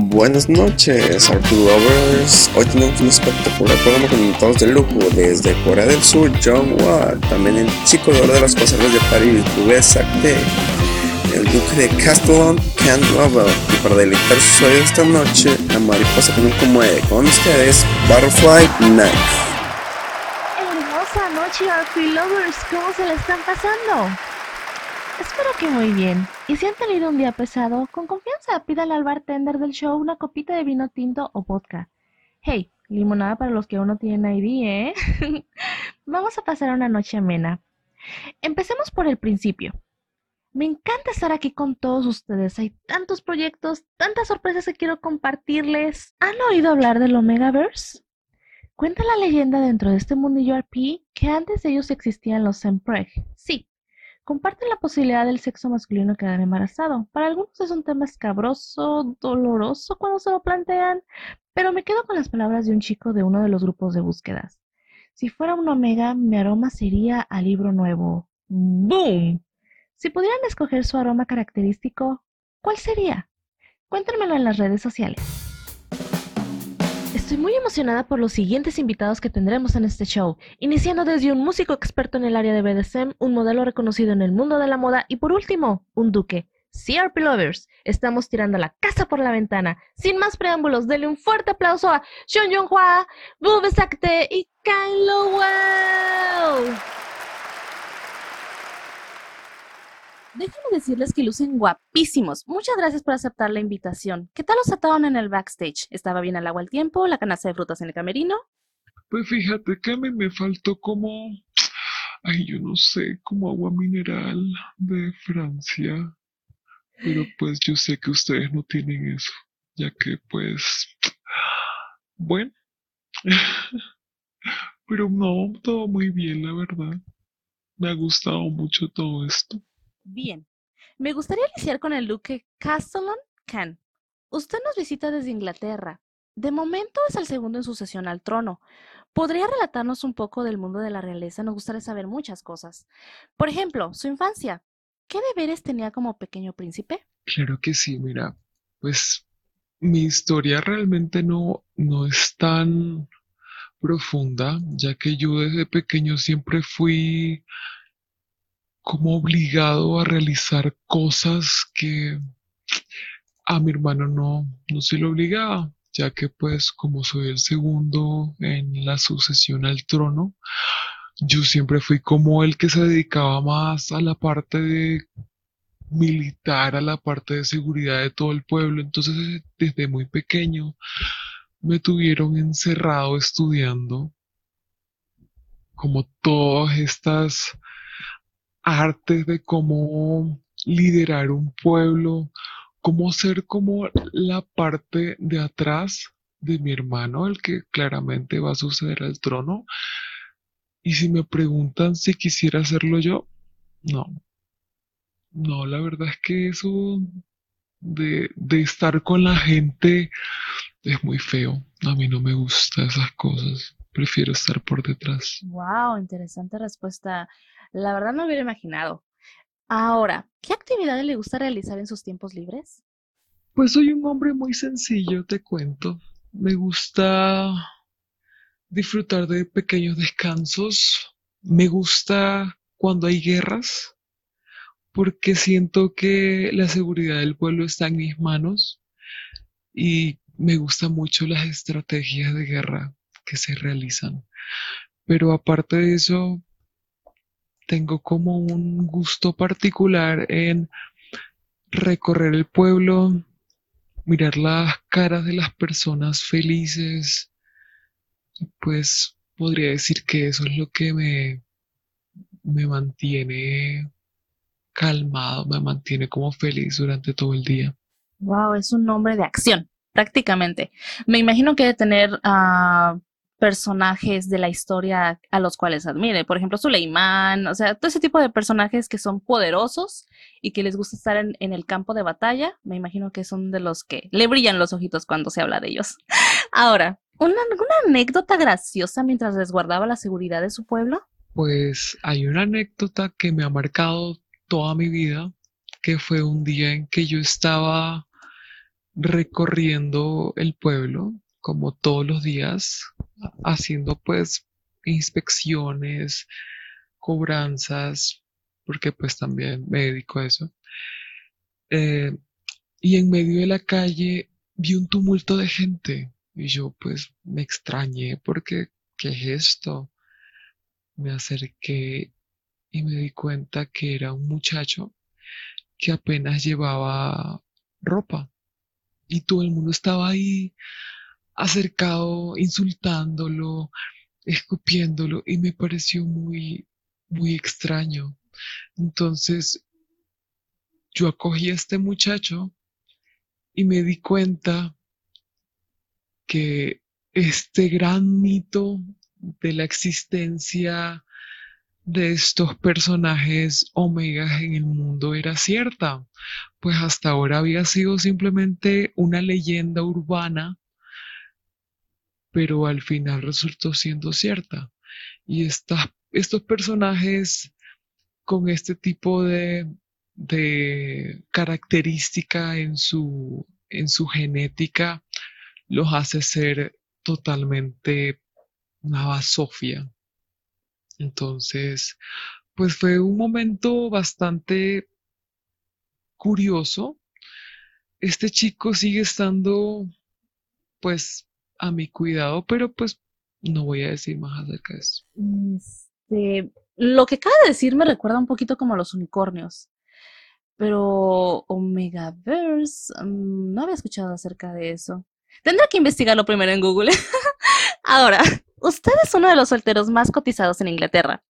Buenas noches, Arthur Lovers. Hoy tenemos un espectacular programa con invitados de lujo desde Corea del Sur, John Watt, también el chico de oro de las pasarelas de París, Louis Sacté, el duque de Castellon, Ken Lovell, y para deleitar sus oídos esta noche, la mariposa que nunca muere. Con ustedes, Butterfly Knife. Hermosa noche, Arthur Lovers. ¿Cómo se la están pasando? Espero que muy bien. Y si han tenido un día pesado, con confianza pídale al bartender del show una copita de vino tinto o vodka. Hey, limonada para los que aún no tienen ID, ¿eh? Vamos a pasar una noche amena. Empecemos por el principio. Me encanta estar aquí con todos ustedes. Hay tantos proyectos, tantas sorpresas que quiero compartirles. ¿Han oído hablar del Omegaverse? Cuenta la leyenda dentro de este mundillo RP que antes de ellos existían los Sempreg. Comparten la posibilidad del sexo masculino quedar embarazado. Para algunos es un tema escabroso, doloroso cuando se lo plantean, pero me quedo con las palabras de un chico de uno de los grupos de búsquedas. Si fuera un omega, mi aroma sería a libro nuevo. ¡Boom! Si pudieran escoger su aroma característico, ¿cuál sería? Cuéntenmelo en las redes sociales. Estoy muy emocionada por los siguientes invitados que tendremos en este show, iniciando desde un músico experto en el área de BDSM, un modelo reconocido en el mundo de la moda y por último, un duque. CRP Lovers, estamos tirando la casa por la ventana. Sin más preámbulos, denle un fuerte aplauso a Sean Yonghua, Bube Sakte y Kyle Lowell. Déjenme decirles que lucen guapísimos. Muchas gracias por aceptar la invitación. ¿Qué tal los ataron en el backstage? ¿Estaba bien al agua el tiempo? ¿La canasta de frutas en el camerino? Pues fíjate que a mí me faltó como, ay, yo no sé, como agua mineral de Francia. Pero pues yo sé que ustedes no tienen eso, ya que pues, bueno. Pero no, todo muy bien, la verdad. Me ha gustado mucho todo esto. Bien, me gustaría iniciar con el duque Castellon Can. Usted nos visita desde Inglaterra. De momento es el segundo en sucesión al trono. ¿Podría relatarnos un poco del mundo de la realeza? Nos gustaría saber muchas cosas. Por ejemplo, su infancia. ¿Qué deberes tenía como pequeño príncipe? Claro que sí, mira, pues mi historia realmente no, no es tan profunda, ya que yo desde pequeño siempre fui como obligado a realizar cosas que a mi hermano no, no se le obligaba, ya que pues como soy el segundo en la sucesión al trono, yo siempre fui como el que se dedicaba más a la parte de militar, a la parte de seguridad de todo el pueblo. Entonces desde muy pequeño me tuvieron encerrado estudiando como todas estas artes de cómo liderar un pueblo, cómo ser como la parte de atrás de mi hermano, el que claramente va a suceder al trono. Y si me preguntan si quisiera hacerlo yo, no. No, la verdad es que eso de, de estar con la gente es muy feo. A mí no me gustan esas cosas. Prefiero estar por detrás. Wow, interesante respuesta. La verdad no hubiera imaginado. Ahora, ¿qué actividades le gusta realizar en sus tiempos libres? Pues soy un hombre muy sencillo, te cuento. Me gusta disfrutar de pequeños descansos. Me gusta cuando hay guerras, porque siento que la seguridad del pueblo está en mis manos y me gustan mucho las estrategias de guerra que se realizan. Pero aparte de eso, tengo como un gusto particular en recorrer el pueblo, mirar las caras de las personas felices. Pues podría decir que eso es lo que me, me mantiene calmado, me mantiene como feliz durante todo el día. Wow, es un nombre de acción, prácticamente. Me imagino que de tener uh, personajes de la historia a los cuales admire. Por ejemplo, Suleimán, o sea, todo ese tipo de personajes que son poderosos y que les gusta estar en, el campo de batalla. Me imagino que son de los que le brillan los ojitos cuando se habla de ellos. Ahora, ¿una, ¿alguna anécdota graciosa mientras resguardaba la seguridad de su pueblo? Pues hay una anécdota que me ha marcado toda mi vida, que fue un día en que yo estaba recorriendo el pueblo como todos los días, haciendo pues inspecciones, cobranzas, porque pues también me dedico a eso. Eh, y en medio de la calle vi un tumulto de gente y yo pues me extrañé porque, ¿qué es esto? Me acerqué y me di cuenta que era un muchacho que apenas llevaba ropa y todo el mundo estaba ahí acercado, insultándolo, escupiéndolo y me pareció muy, muy extraño. Entonces yo acogí a este muchacho y me di cuenta que este gran mito de la existencia de estos personajes omegas en el mundo era cierta, pues hasta ahora había sido simplemente una leyenda urbana, pero al final resultó siendo cierta. Y estos personajes con este tipo de, característica en su, en su genética los hace ser totalmente una basofia. Entonces, pues fue un momento bastante curioso. Este chico sigue estando, pues, a mi cuidado, pero pues no voy a decir más acerca de eso. Este, lo que acaba de decir me recuerda un poquito como a los unicornios. Pero Omegaverse, mm, no había escuchado acerca de eso. Tendré que investigarlo primero en Google. Ahora, usted es uno de los solteros más cotizados en Inglaterra.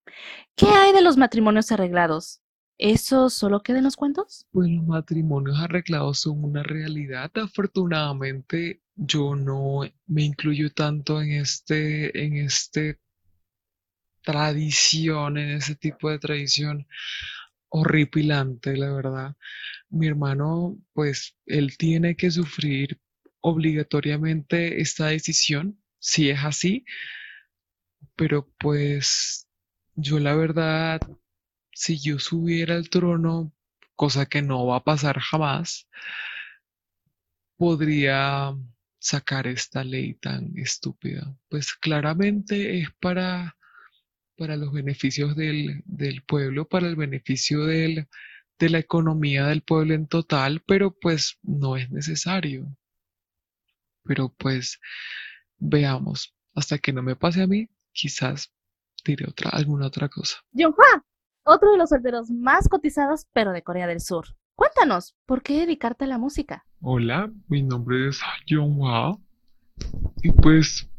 ¿Qué hay de los matrimonios arreglados? ¿Eso solo queda en los cuentos? Pues los matrimonios arreglados son una realidad. Afortunadamente, yo no me incluyo tanto en este, en este tradición, en ese tipo de tradición horripilante, la verdad. Mi hermano, pues, él tiene que sufrir obligatoriamente esta decisión, si es así, pero pues yo la verdad, si yo subiera al trono, cosa que no va a pasar jamás, podría sacar esta ley tan estúpida. Pues claramente es para, para los beneficios del, del pueblo, para el beneficio del, de la economía del pueblo en total, pero pues no es necesario. Pero pues veamos, hasta que no me pase a mí, quizás diré otra, alguna otra cosa. Otro de los solteros más cotizados, pero de Corea del Sur. Cuéntanos, ¿por qué dedicarte a la música? Hola, mi nombre es Hwa y pues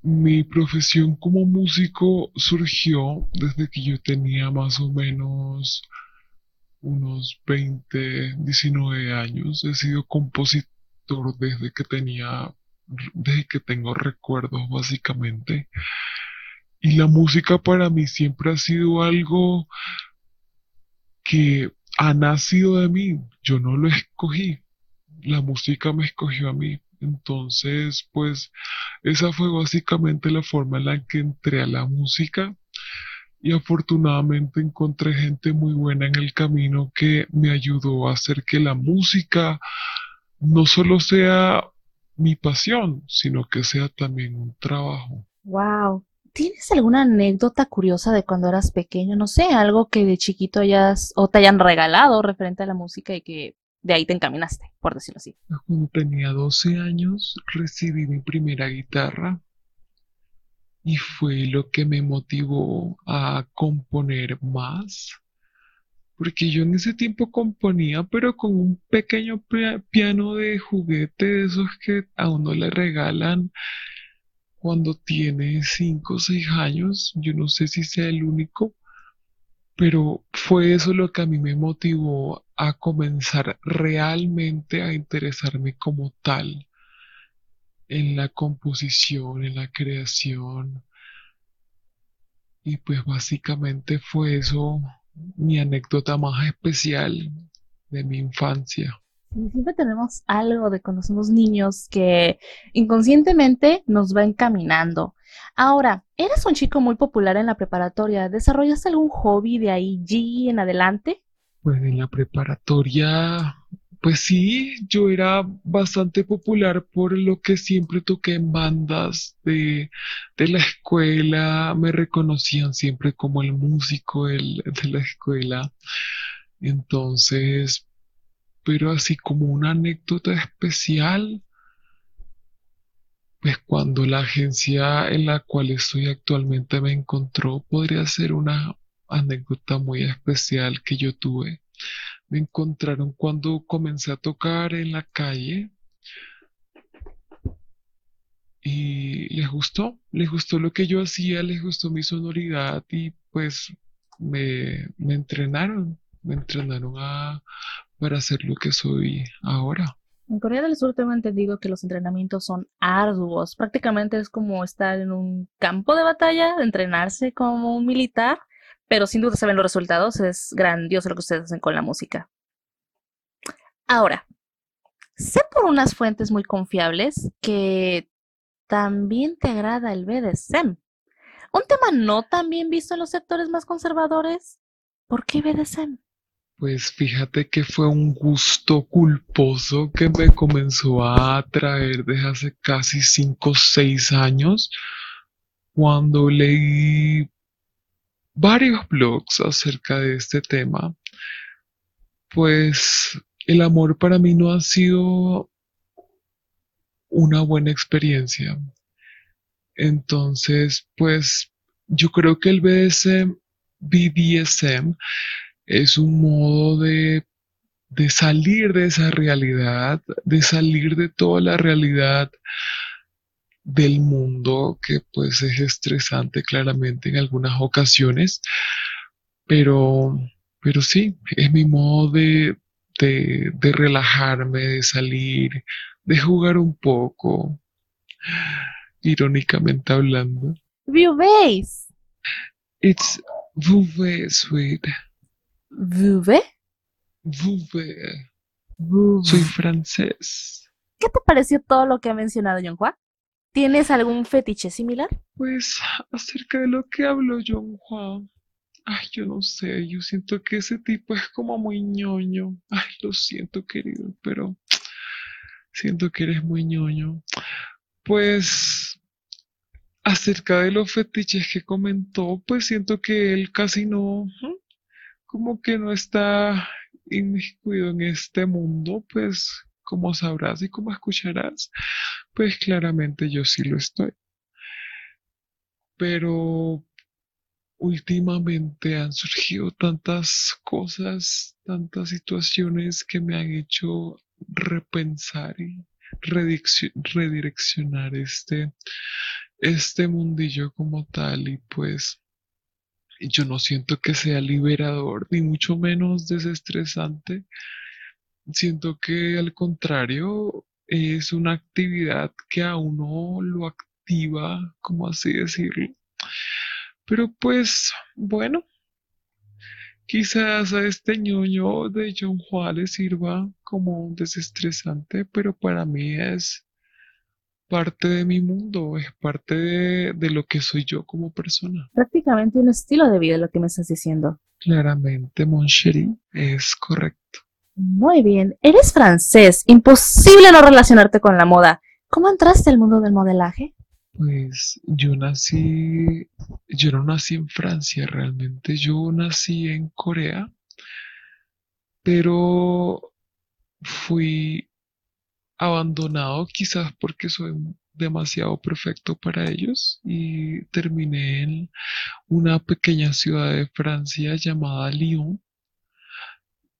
mi profesión como músico surgió desde que yo tenía más o menos unos 20, 19 años. He sido compositor desde que tenía, desde que tengo recuerdos básicamente. Y la música para mí siempre ha sido algo que ha nacido de mí. Yo no lo escogí. La música me escogió a mí. Entonces, pues, esa fue básicamente la forma en la que entré a la música. Y afortunadamente encontré gente muy buena en el camino que me ayudó a hacer que la música no solo sea mi pasión, sino que sea también un trabajo. Wow. ¿Tienes alguna anécdota curiosa de cuando eras pequeño? No sé, algo que de chiquito hayas o te hayan regalado referente a la música y que de ahí te encaminaste, por decirlo así. Cuando tenía 12 años recibí mi primera guitarra y fue lo que me motivó a componer más porque yo en ese tiempo componía, pero con un pequeño piano de juguete, de esos que a uno le regalan cuando tiene 5 o 6 años. Yo no sé si sea el único, pero fue eso lo que a mí me motivó a comenzar realmente a interesarme como tal en la composición, en la creación. Y pues básicamente fue eso mi anécdota más especial de mi infancia. Siempre tenemos algo de cuando somos niños que inconscientemente nos va encaminando. Ahora, eres un chico muy popular en la preparatoria. ¿Desarrollaste algún hobby de ahí en adelante? Pues en la preparatoria Pues sí, yo era bastante popular por lo que siempre toqué en bandas de, de la escuela, me reconocían siempre como el músico de la escuela. Entonces, pero así como una anécdota especial, pues cuando la agencia en la cual estoy actualmente me encontró, podría ser una anécdota muy especial que yo tuve. Me encontraron cuando comencé a tocar en la calle y les gustó, les gustó lo que yo hacía, les gustó mi sonoridad y pues me, me entrenaron, me entrenaron a, para ser lo que soy ahora. En Corea del Sur tengo entendido que los entrenamientos son arduos. Prácticamente es como estar en un campo de batalla, entrenarse como un militar, pero sin duda se ven los resultados. Es grandioso lo que ustedes hacen con la música. Ahora, sé por unas fuentes muy confiables que también te agrada el BDSM. Un tema no tan bien visto en los sectores más conservadores. ¿Por qué BDSM? Pues fíjate que fue un gusto culposo que me comenzó a atraer desde hace casi 5 o 6 años cuando leí varios blogs acerca de este tema. Pues el amor para mí no ha sido una buena experiencia. Entonces, pues yo creo que el BDSM, BDSM es un modo de, de salir de esa realidad, de salir de toda la realidad del mundo que pues es estresante claramente en algunas ocasiones, pero, pero sí, es mi modo de, de, de relajarme, de salir, de jugar un poco, irónicamente hablando. View. It's sweet. ¿Vuve? Vouvé. Vuve. Soy francés. ¿Qué te pareció todo lo que ha mencionado John Juan? ¿Tienes algún fetiche similar? Pues acerca de lo que habló John Juan. Ay, yo no sé, yo siento que ese tipo es como muy ñoño. Ay, lo siento, querido, pero siento que eres muy ñoño. Pues acerca de los fetiches que comentó, pues siento que él casi no, como que no está inmiscuido en este mundo, pues como sabrás y como escucharás, pues claramente yo sí lo estoy. Pero últimamente han surgido tantas cosas, tantas situaciones que me han hecho repensar y redireccionar este, este mundillo como tal y pues yo no siento que sea liberador ni mucho menos desestresante. Siento que al contrario es una actividad que a uno lo activa, como así decirlo. Pero pues bueno, quizás a este ñoño de John le sirva como un desestresante, pero para mí es parte de mi mundo, es parte de, de lo que soy yo como persona. Prácticamente un estilo de vida lo que me estás diciendo. Claramente, mon es correcto. Muy bien. Eres francés. Imposible no relacionarte con la moda. ¿Cómo entraste al mundo del modelaje? Pues yo nací, yo no nací en Francia realmente, yo nací en Corea, pero fui abandonado quizás porque soy demasiado perfecto para ellos y terminé en una pequeña ciudad de Francia llamada Lyon.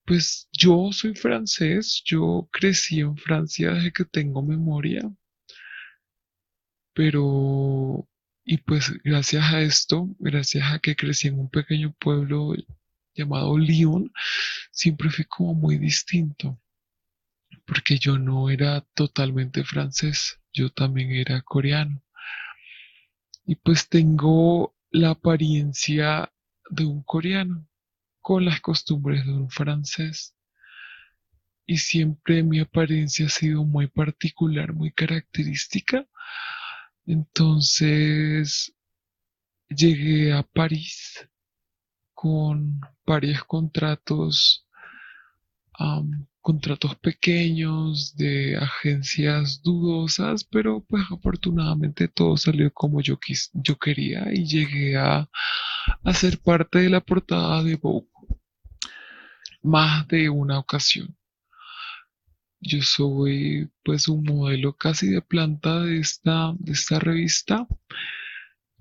Pues yo soy francés, yo crecí en Francia desde que tengo memoria, pero y pues gracias a esto, gracias a que crecí en un pequeño pueblo llamado Lyon, siempre fui como muy distinto porque yo no era totalmente francés, yo también era coreano. Y pues tengo la apariencia de un coreano, con las costumbres de un francés. Y siempre mi apariencia ha sido muy particular, muy característica. Entonces llegué a París con varios contratos contratos pequeños de agencias dudosas, pero pues afortunadamente todo salió como yo, quis, yo quería y llegué a, a ser parte de la portada de Vogue más de una ocasión. Yo soy pues un modelo casi de planta de esta, de esta revista,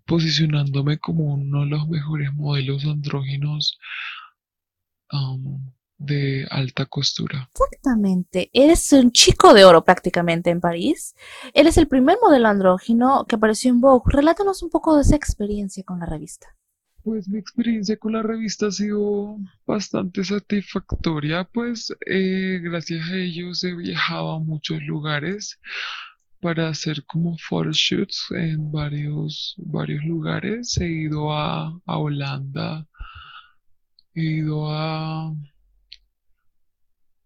posicionándome como uno de los mejores modelos andróginos de alta costura. Exactamente. Eres un chico de oro prácticamente en París. Eres el primer modelo andrógino que apareció en Vogue. Relátanos un poco de esa experiencia con la revista. Pues mi experiencia con la revista ha sido bastante satisfactoria, pues eh, gracias a ellos he viajado a muchos lugares para hacer como photoshoots en varios, varios lugares. He ido a, a Holanda, he ido a,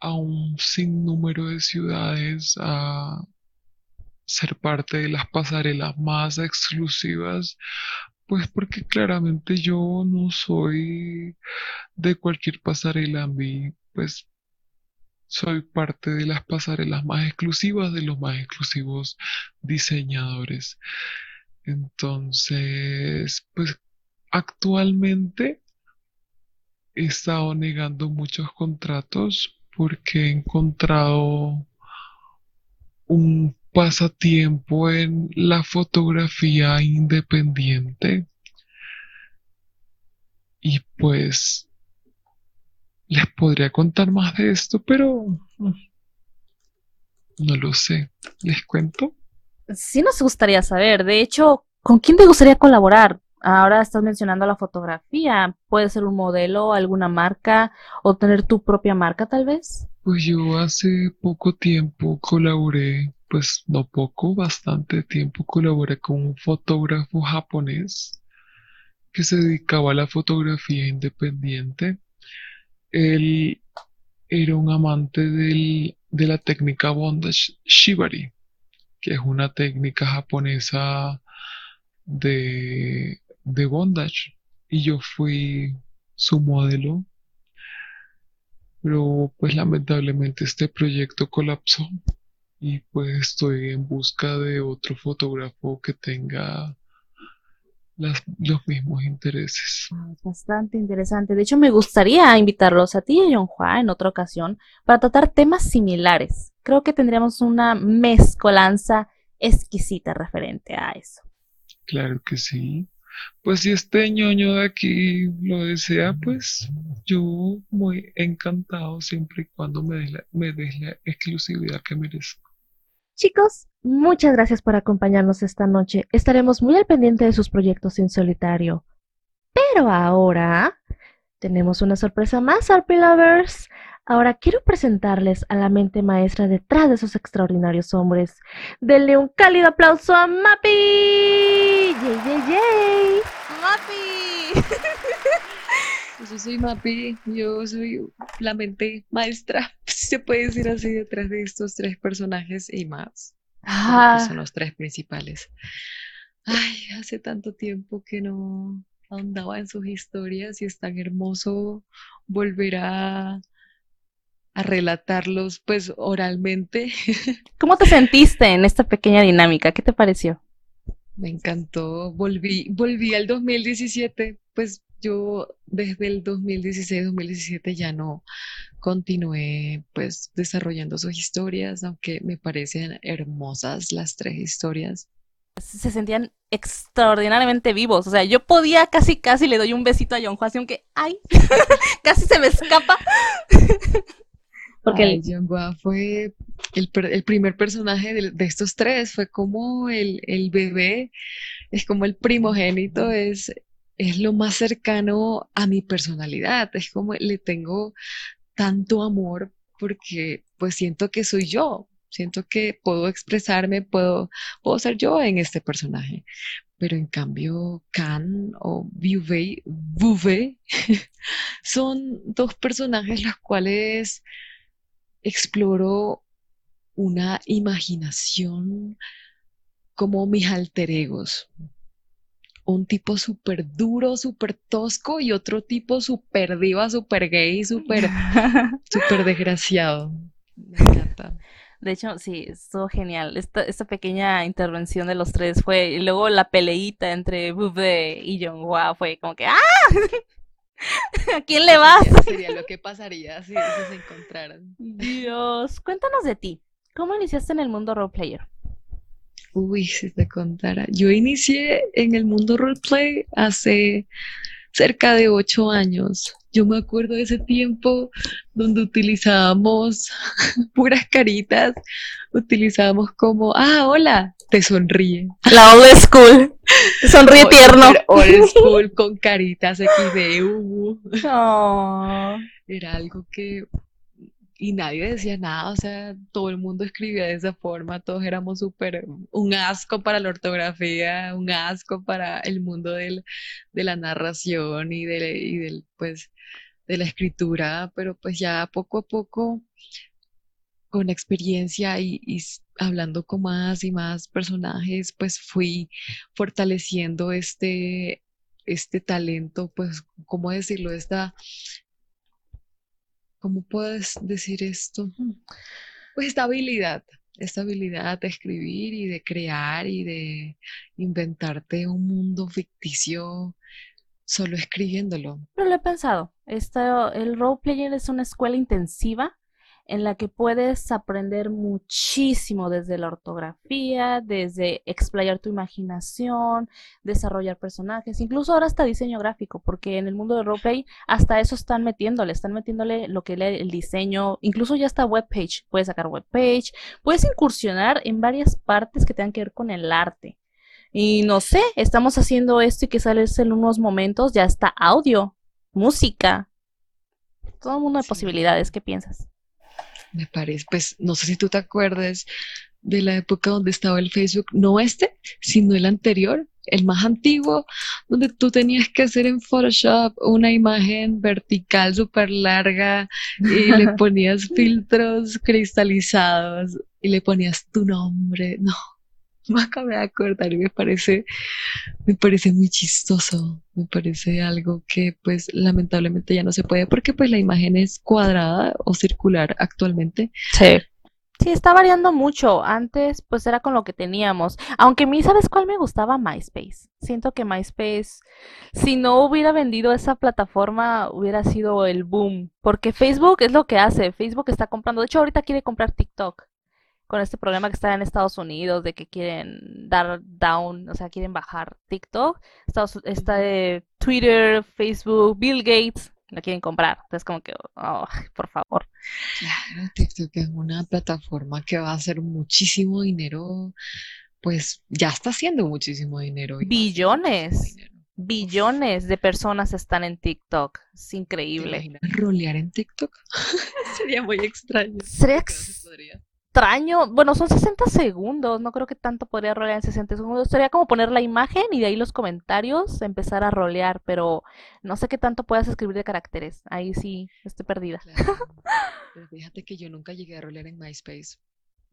a un sinnúmero de ciudades a ser parte de las pasarelas más exclusivas pues porque claramente yo no soy de cualquier pasarela, a pues soy parte de las pasarelas más exclusivas de los más exclusivos diseñadores. Entonces, pues actualmente he estado negando muchos contratos porque he encontrado un pasatiempo en la fotografía independiente y pues les podría contar más de esto, pero no lo sé. ¿Les cuento? Sí nos gustaría saber. De hecho, ¿con quién te gustaría colaborar? Ahora estás mencionando la fotografía. ¿Puede ser un modelo, alguna marca o tener tu propia marca tal vez? Pues yo hace poco tiempo colaboré pues no poco, bastante tiempo colaboré con un fotógrafo japonés que se dedicaba a la fotografía independiente. Él era un amante de la técnica bondage shibari, que es una técnica japonesa de, de bondage. Y yo fui su modelo. Pero pues lamentablemente este proyecto colapsó y pues estoy en busca de otro fotógrafo que tenga los mismos intereses. Ah, bastante interesante. De hecho, me gustaría invitarlos a ti y a John en otra ocasión para tratar temas similares. Creo que tendríamos una mezcolanza exquisita referente a eso. Claro que sí. Pues si este ñoño de aquí lo desea, pues yo muy encantado siempre y cuando me des la, me la exclusividad que merezco. Chicos, muchas gracias por acompañarnos esta noche. Estaremos muy al pendiente de sus proyectos en solitario. Pero ahora tenemos una sorpresa más, Arpy Lovers. Ahora quiero presentarles a la mente maestra detrás de esos extraordinarios hombres. Denle un cálido aplauso a Mappy. ¡Yay, yay, yay! ¡Mappy! Pues yo soy Mappy, yo soy la mente maestra, se puede decir así, detrás de estos tres personajes y más. Ah. son los tres principales. Ay, hace tanto tiempo que no ahondaba en sus historias y es tan hermoso volver a, a relatarlos pues oralmente. ¿Cómo te sentiste en esta pequeña dinámica? ¿Qué te pareció? Me encantó, volví, volví al 2017, pues yo desde el 2016-2017 ya no continué pues desarrollando sus historias, aunque me parecen hermosas las tres historias. Se sentían extraordinariamente vivos, o sea, yo podía casi casi le doy un besito a John Juan, aunque ay, casi se me escapa. Porque Ay, John fue el, el, primer personaje de, de, estos tres, fue como el, el bebé, es como el primogénito, es es lo más cercano a mi personalidad, es como le tengo tanto amor porque pues siento que soy yo, siento que puedo expresarme, puedo, puedo ser yo en este personaje. Pero en cambio, Can o Vouvet son dos personajes los cuales exploro una imaginación como mis alter egos, un tipo súper duro, súper tosco y otro tipo súper diva, súper gay, súper, súper desgraciado. Me encanta. De hecho, sí, estuvo genial. Esta, esta pequeña intervención de los tres fue. Y luego la peleita entre Bube y Jonghua fue como que ¡Ah! ¿A quién le vas? Sería, sería lo que pasaría si, si se encontraran. Dios, cuéntanos de ti. ¿Cómo iniciaste en el mundo roleplayer? Uy, si te contara. Yo inicié en el mundo roleplay hace cerca de ocho años. Yo me acuerdo de ese tiempo donde utilizábamos puras caritas, utilizábamos como, ah, hola, te sonríe. La old school. Sonríe O- tierno. Old school con caritas XD. uh, Oh. Era algo que... Y nadie decía nada, o sea, todo el mundo escribía de esa forma, todos éramos súper, un asco para la ortografía, un asco para el mundo del, de la narración y, de, y del, pues, de la escritura, pero pues ya poco a poco, con experiencia y, y hablando con más y más personajes, pues fui fortaleciendo este, este talento, pues, ¿cómo decirlo? Esta, ¿cómo puedes decir esto? Pues esta habilidad, esta habilidad de escribir y de crear y de inventarte un mundo ficticio solo escribiéndolo. Pero lo he pensado. El roleplayer es una escuela intensiva en la que puedes aprender muchísimo desde la ortografía, desde explayar tu imaginación, desarrollar personajes, incluso ahora hasta diseño gráfico, porque en el mundo del roleplay hasta eso están metiéndole, están metiéndole lo que es el diseño, incluso ya está webpage, puedes sacar webpage, puedes incursionar en varias partes que tengan que ver con el arte. Y no sé, estamos haciendo esto y que sale en unos momentos ya está audio, música, todo un mundo de Sí. posibilidades. ¿Qué piensas? Me parece, pues no sé si tú te acuerdas de la época donde estaba el Facebook, no este, sino el anterior, el más antiguo, donde tú tenías que hacer en Photoshop una imagen vertical súper larga y le ponías filtros cristalizados y le ponías tu nombre. No, me acabé de acordar y me parece, me parece muy chistoso, me parece algo que pues lamentablemente ya no se puede porque pues la imagen es cuadrada o circular actualmente. Sí. Sí, está variando mucho. Antes, pues era con lo que teníamos. Aunque a mí, ¿sabes cuál me gustaba? MySpace. Siento que MySpace, si no hubiera vendido esa plataforma, hubiera sido el boom. Porque Facebook es lo que hace. Facebook está comprando. De hecho, ahorita quiere comprar TikTok. Con este problema que está en Estados Unidos de que quieren dar down, o sea, quieren bajar TikTok. Estados- está de Twitter, Facebook, Bill Gates, la quieren comprar. Entonces, como que, oh, por favor. Claro, TikTok es una plataforma que va a hacer muchísimo dinero, pues ya está haciendo muchísimo dinero. Billones. dinero. Billones de personas están en TikTok. Es ¿Te increíble. imaginas rolear en TikTok? Sería muy extraño. Sería extraño. Bueno, son 60 segundos. No creo que tanto podría rolear en 60 segundos. Sería como poner la imagen y de ahí los comentarios, empezar a rolear. Pero no sé qué tanto puedas escribir de caracteres. Ahí sí estoy perdida. Claro. Pero fíjate que yo nunca llegué a rolear en MySpace.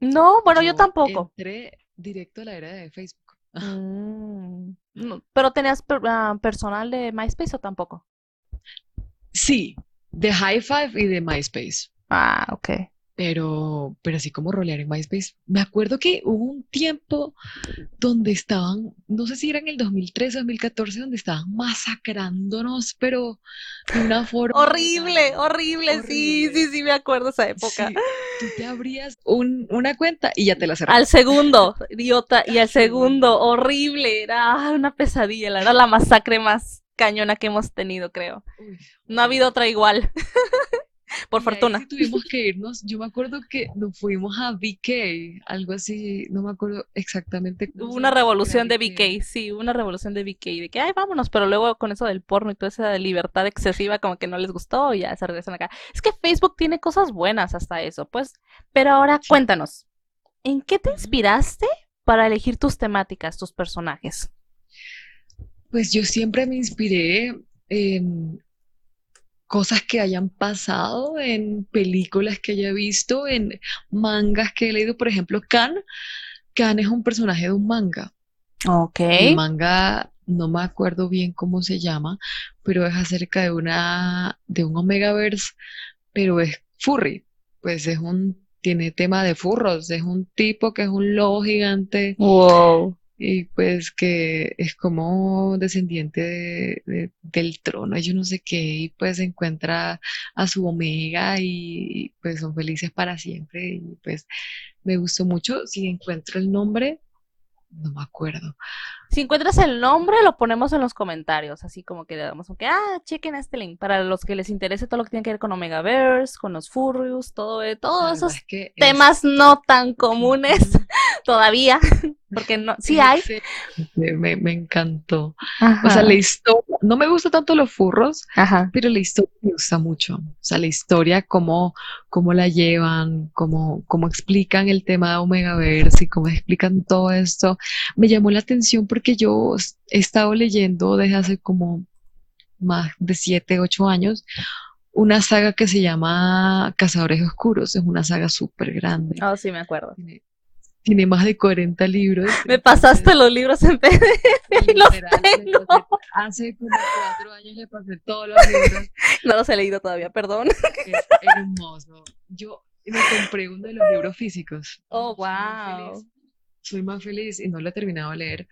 No, bueno, yo tampoco. Entré directo a la era de Facebook. Mm, no, ¿Pero tenías per- ah, personal de MySpace o tampoco? Sí, de High Five y de MySpace. Ah, ok. Pero, pero así como rolear en MySpace. Me acuerdo que hubo un tiempo donde estaban, no sé si era en el 2013 o 2014, donde estaban masacrándonos, pero de una forma Horrible, horrible, sí, sí, sí, me acuerdo esa época. Sí, tú te abrías un- una cuenta y ya te la cerrabas. Al segundo, idiota, y al segundo, horrible, era ah, una pesadilla, la- era la masacre más cañona que hemos tenido, creo. No ha habido otra igual, por y fortuna. sí tuvimos que irnos. Yo me acuerdo que nos fuimos a BK, algo así, no me acuerdo exactamente Hubo una revolución de BK. BK, sí, una revolución de BK, de que, ay, vámonos, pero luego con eso del porno y toda esa libertad excesiva como que no les gustó y ya se regresan acá. Es que Facebook tiene cosas buenas hasta eso, pues. Pero ahora cuéntanos, ¿en qué te inspiraste para elegir tus temáticas, tus personajes? Pues yo siempre me inspiré en cosas que hayan pasado, en películas que haya visto, en mangas que he leído. Por ejemplo, Kan. Kan es un personaje de un manga. Ok. El manga no me acuerdo bien cómo se llama, pero es acerca de una, de un Omegaverse, pero es furry, pues es un, tiene tema de furros, es un tipo que es un lobo gigante. Wow. Y pues que es como descendiente del trono, yo no sé qué, y pues encuentra a su omega y pues son felices para siempre. Y pues me gustó mucho. Si encuentro el nombre, no me acuerdo. Si encuentras el nombre, lo ponemos en los comentarios, así como que le damos que, ah, chequen este link, para los que les interese todo lo que tiene que ver con Omegaverse, con los Furrius, todo, eh, todos esos temas no tan comunes todavía, porque no, sí hay. Me, me encantó. O sea, la historia, no me gusta tanto los furros, pero la historia me gusta mucho. O sea, la historia, cómo, cómo la llevan, cómo, cómo explican el tema de Omegaverse y cómo explican todo esto, me llamó la atención porque que yo he estado leyendo desde hace como más de 7, 8 años una saga que se llama Cazadores Oscuros. Es una saga súper grande. Oh, sí, me acuerdo. Tiene, más de 40 libros. Me pasaste los libros en PDF y los tengo. Hace como 4 años le pasé todos los libros. No los he leído todavía, perdón. Es hermoso. Yo me compré uno de los libros físicos. Oh, wow. Soy más feliz y no lo he terminado de leer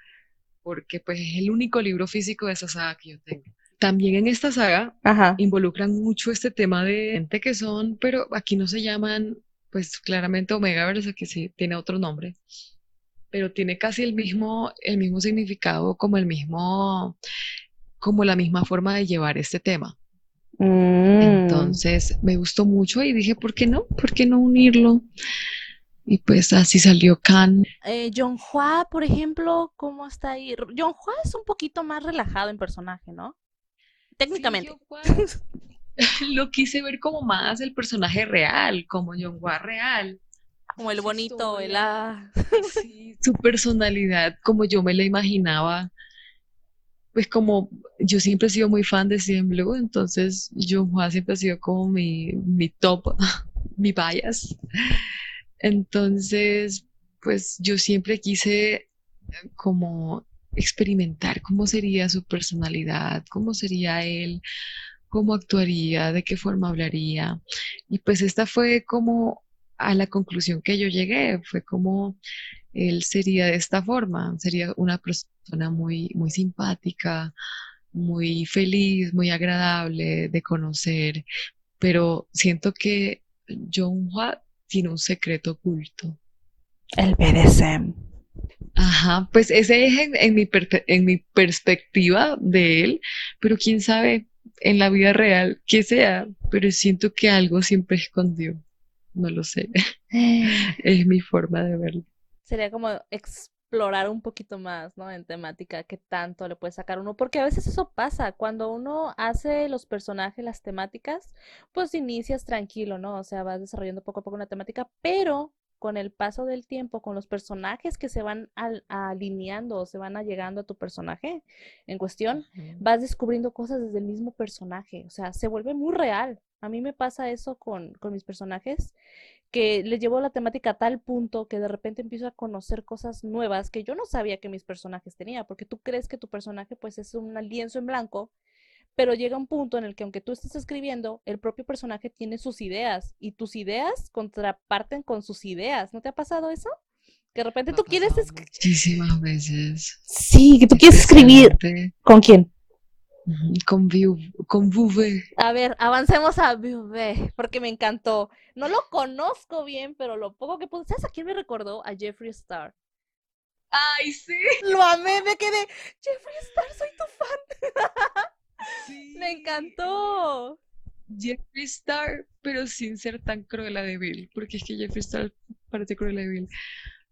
porque pues es el único libro físico de esa saga que yo tengo. También en esta saga involucran mucho este tema de gente que son, pero aquí no se llaman, pues claramente Omega Versa, que sí tiene otro nombre, pero tiene casi el mismo, el mismo significado como el mismo, como la misma forma de llevar este tema. Mm. Entonces me gustó mucho y dije, ¿por qué no? ¿Por qué no unirlo? Y pues así salió Khan. Eh, John Hua, por ejemplo, ¿cómo está ahí? John Hua es un poquito más relajado en personaje, ¿no? Técnicamente. lo quise ver como más el personaje real, como John Hua real. Como el bonito, el ah. Sí, su personalidad, como yo me la imaginaba. Pues como yo siempre he sido muy fan de CM Blue, entonces John Hua siempre ha sido como mi, mi top, mi bias. Entonces, pues yo siempre quise como experimentar cómo sería su personalidad, cómo sería él, cómo actuaría, de qué forma hablaría. Y pues esta fue como a la conclusión que yo llegué, fue como él sería de esta forma, sería una persona muy, muy simpática, muy feliz, muy agradable de conocer, pero siento que John Watt tiene un secreto oculto. El BDSM. Ajá, pues ese es en, mi en mi perspectiva de él, pero quién sabe en la vida real qué sea, pero siento que algo siempre escondió. No lo sé. es mi forma de verlo. Sería como explorar un poquito más, ¿no? En temática, qué tanto le puede sacar uno, porque a veces eso pasa, cuando uno hace los personajes, las temáticas, pues inicias tranquilo, ¿no? O sea, vas desarrollando poco a poco una temática, pero con el paso del tiempo, con los personajes que se van alineando o se van allegando a tu personaje en cuestión, vas descubriendo cosas desde el mismo personaje, o sea, se vuelve muy real. A mí me pasa eso con, con mis personajes que les llevo la temática a tal punto que de repente empiezo a conocer cosas nuevas que yo no sabía que mis personajes tenían, porque tú crees que tu personaje pues es un lienzo en blanco, pero llega un punto en el que aunque tú estés escribiendo, el propio personaje tiene sus ideas y tus ideas contraparten con sus ideas. ¿No te ha pasado eso? Que de repente tú quieres escribir. Muchísimas veces. Sí, que tú quieres escribir. ¿Con quién? Con, con A ver, avancemos a Vuve, porque me encantó. No lo conozco bien, pero lo poco que pude. ¿Sabes a quién me recordó? A Jeffree Star. ¡Ay, sí! Lo amé, me quedé. Jeffree Star, soy tu fan. Sí. Me encantó. Jeffree Star, pero sin ser tan cruel de Bill, porque es que Jeffree Star parece cruel de Bill.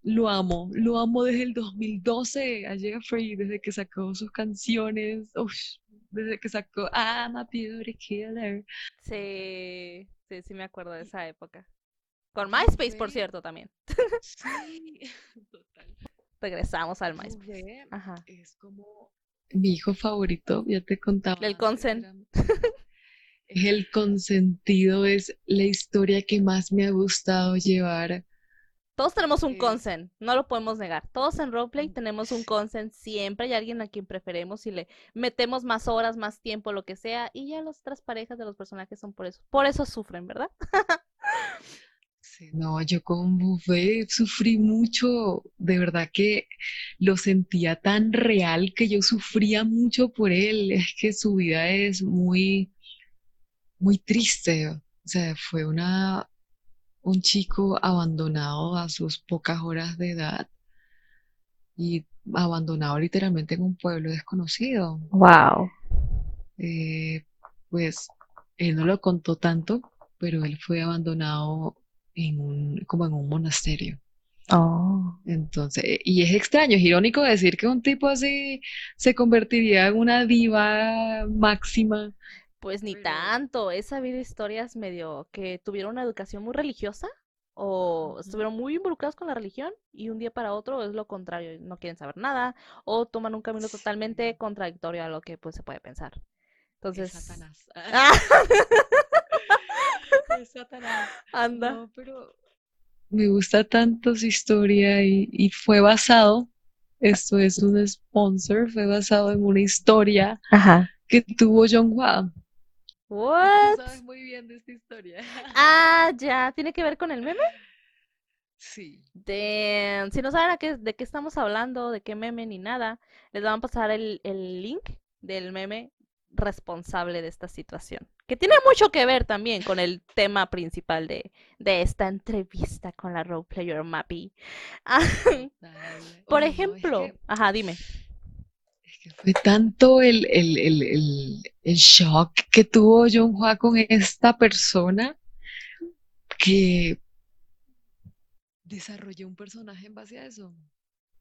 Lo amo, lo amo desde el 2012 a Jeffrey, desde que sacó sus canciones. Uf, desde que sacó I'm a Beauty Killer. Sí, sí, sí me acuerdo de esa época. Con MySpace, por cierto, también. Sí, total. Regresamos al MySpace. Ajá. Es como mi hijo favorito, ya te contaba. El consent. Es el consentido, es la historia que más me ha gustado llevar Todos tenemos un Sí. consent, no lo podemos negar. Todos en roleplay tenemos un consent, siempre hay alguien a quien preferemos y le metemos más horas, más tiempo, lo que sea, y ya las otras parejas de los personajes son por eso. Por eso sufren, ¿verdad? Sí, no, yo con Buffet sufrí mucho, de verdad que lo sentía tan real que yo sufría mucho por él. Es que su vida es muy, muy triste. O sea, fue una, un chico abandonado a sus pocas horas de edad y abandonado literalmente en un pueblo desconocido. Wow. Eh, pues él no lo contó tanto, pero él fue abandonado en un, como en un monasterio. Oh. Entonces, eh, y es extraño, es irónico decir que un tipo así se convertiría en una diva máxima. Pues ni tanto, he sabido historias medio que tuvieron una educación muy religiosa o estuvieron muy involucrados con la religión y un día para otro es lo contrario, no quieren saber nada o toman un camino totalmente contradictorio a lo que pues se puede pensar. Es Entonces, Satanás. Es Satanás. anda. No, pero me gusta tanto su historia y, y fue basado, esto es un sponsor, fue basado en una historia Ajá. que tuvo John Wah. What? sabes muy bien de esta historia. Ah, ya, ¿tiene que ver con el meme? Sí. Damn. Si no saben a qué, de qué estamos hablando, de qué meme ni nada, les van a pasar el, el link del meme responsable de esta situación. Que tiene mucho que ver también con el tema principal de, de esta entrevista con la roleplayer Mappy. Ah, Total. Por Oye, no, es ejemplo, que- ajá, dime. Es que fue tanto el, el, el, el, shock que tuvo John Hua con esta persona que desarrolló un personaje en base a eso.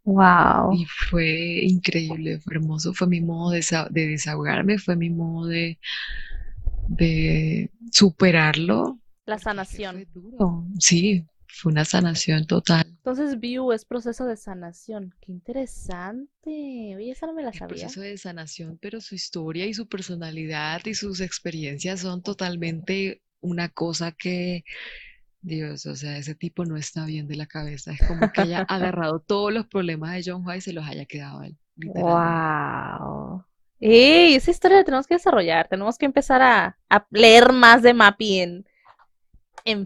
Wow. Y fue increíble, fue hermoso, fue mi modo de, de desahogarme, fue mi modo de, de superarlo. La sanación. fue duro. Sí, fue una sanación total. Entonces, View es proceso de sanación. Qué interesante. Oye, esa no me la sabía. proceso de sanación, pero su historia y su personalidad y sus experiencias son totalmente una cosa que, Dios, o sea, ese tipo no está bien de la cabeza. Es como que haya agarrado todos los problemas de John White y se los haya quedado a él. Wow. ¡Ey! Esa historia la tenemos que desarrollar. Tenemos que empezar a, a leer más de Mappy en,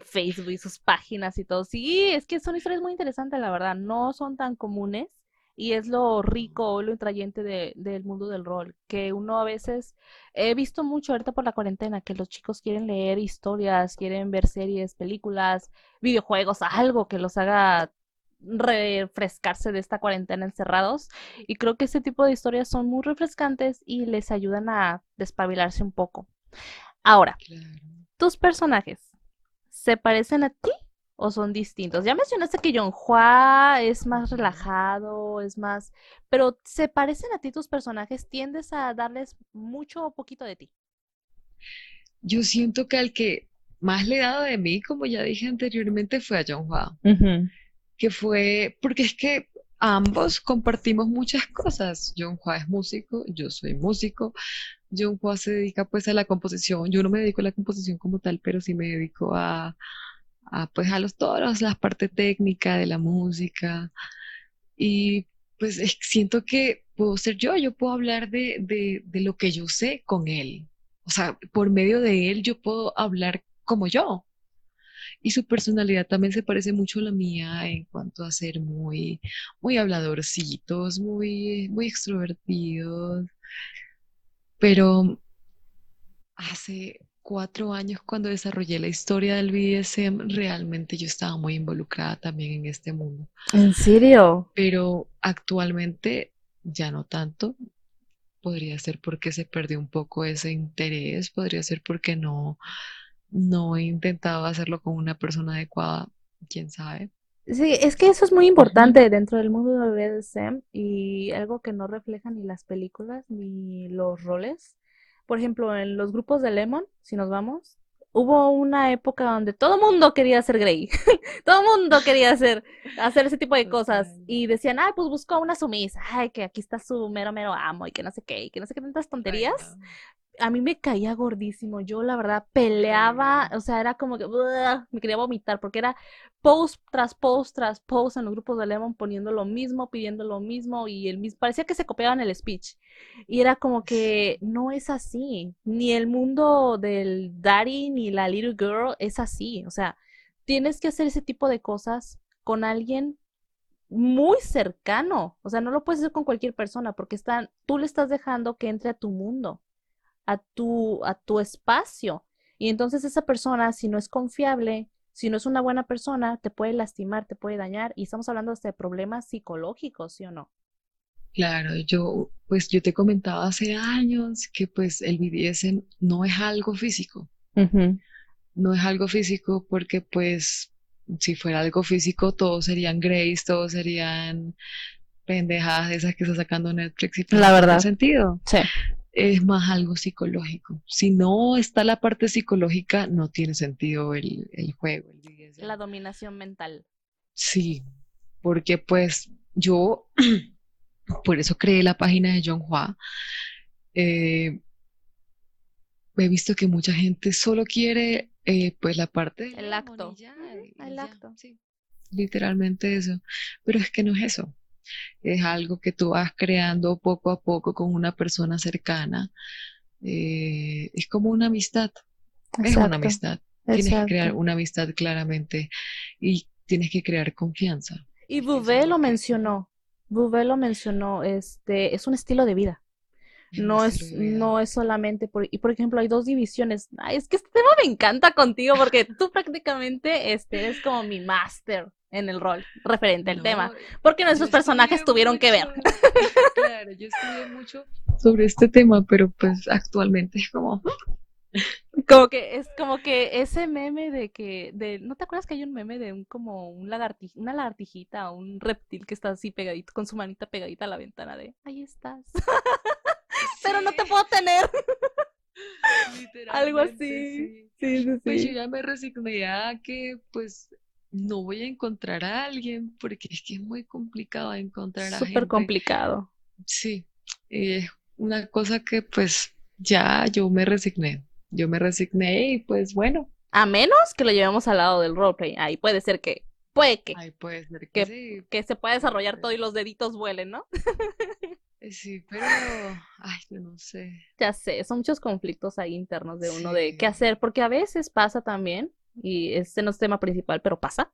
Facebook y sus páginas y todo. Sí, es que son historias muy interesantes, la verdad. No son tan comunes y es lo rico, lo intrayente de- del mundo del rol. Que uno a veces, he visto mucho ahorita por la cuarentena, que los chicos quieren leer historias, quieren ver series, películas, videojuegos, algo que los haga refrescarse de esta cuarentena encerrados. Y creo que este tipo de historias son muy refrescantes y les ayudan a despabilarse un poco. Ahora. ¿tus personajes se parecen a ti o son distintos? Ya mencionaste que John Hua es más relajado, es más, pero ¿se parecen a ti tus personajes? ¿Tiendes a darles mucho o poquito de ti? Yo siento que al que más le he dado de mí, como ya dije anteriormente, fue a John Hua, que fue, porque es que ambos compartimos muchas cosas. John Hua es músico, yo soy músico. John Hua se dedica pues a la composición. Yo no me dedico a la composición como tal, pero sí me dedico a, a pues a los todos las partes técnicas de la música. Y pues es- siento que puedo ser yo, yo puedo hablar de, de lo que yo sé con él. O sea, por medio de él yo puedo hablar como yo. Y su personalidad también se parece mucho a la mía en cuanto a ser muy, muy habladorcitos, muy, muy extrovertidos. Pero hace cuatro años cuando desarrollé la historia del BDSM, realmente yo estaba muy involucrada también en este mundo. ¿En serio? Pero actualmente ya no tanto. Podría ser porque se perdió un poco ese interés, podría ser porque no, no he intentado hacerlo con una persona adecuada, quién sabe. Sí, es que eso es muy importante dentro del mundo del BDSM y algo que no reflejan ni las películas ni los roles. Por ejemplo, en los grupos de Lemon, si nos vamos, hubo una época donde todo mundo quería ser Grey. Todo mundo quería hacer, hacer ese tipo de cosas. Y decían, ay, pues buscó una sumisa. Ay, que aquí está su mero, mero amo y que no sé qué, y que no sé qué tantas tonterías. A mí me caía gordísimo. Yo, la verdad, peleaba, o sea, era como que me quería vomitar porque era post tras post tras post en los grupos de Lemon poniendo lo mismo, pidiendo lo mismo y el mismo. Parecía que se copiaban el speech. Y era como que no es así. Ni el mundo del daddy ni la little girl es así. O sea, tienes que hacer ese tipo de cosas con alguien muy cercano. O sea, no lo puedes hacer con cualquier persona porque están, tú le estás dejando que entre a tu mundo a tu, a tu espacio. Y entonces esa persona, si no es confiable, si no es una buena persona, te puede lastimar, te puede dañar. Y estamos hablando de problemas psicológicos, ¿sí o no? Claro, yo, pues yo te comentaba hace años que pues el BDSM no es algo físico. No es algo físico porque pues si fuera algo físico todos serían Grace, todos serían pendejadas esas que está sacando Netflix y la verdad sentido. Sí es más algo psicológico. Si no está la parte psicológica, no tiene sentido el, juego. la dominación mental. Sí, porque pues yo, por eso creé la página de John Hua. Eh, he visto que mucha gente solo quiere eh, pues la parte el acto el acto sí, literalmente eso pero es que no es eso es algo que tú vas creando poco a poco con una persona cercana. Eh, es como una amistad. Es una amistad. Tienes que crear una amistad claramente y tienes que crear confianza. Y Bouvet lo mencionó. Bouvet lo mencionó. Este es un estilo de vida. No es, no es solamente por, y por ejemplo, hay dos divisiones. es que este tema me encanta contigo porque tú prácticamente este, eres como mi máster en el rol referente al tema, porque nuestros personajes tuvieron que ver. Claro, yo estudié mucho sobre este tema, pero pues actualmente es como... Como que es como que ese meme de que, de, ¿no te acuerdas que hay un meme de un como un lagartij, una lagartijita o un reptil que está así pegadito, con su manita pegadita a la ventana de, ahí estás, pero no te puedo tener. Algo así. Sí. Sí, sí, Pues yo ya me resigné a que pues no voy a encontrar a alguien porque es que es muy complicado encontrar a gente. Súper complicado. Sí, es una cosa que pues ya yo me resigné. Yo me resigné y pues bueno. A menos que lo llevemos al lado del roleplay. Ahí puede ser que, puede que. Ahí puede ser que, que, se pueda desarrollar todo y los deditos vuelen, ¿no? Eh, sí, pero, ay, yo no sé. Ya sé, son muchos conflictos ahí internos de uno de qué hacer, porque a veces pasa también y este no es tema principal, pero pasa,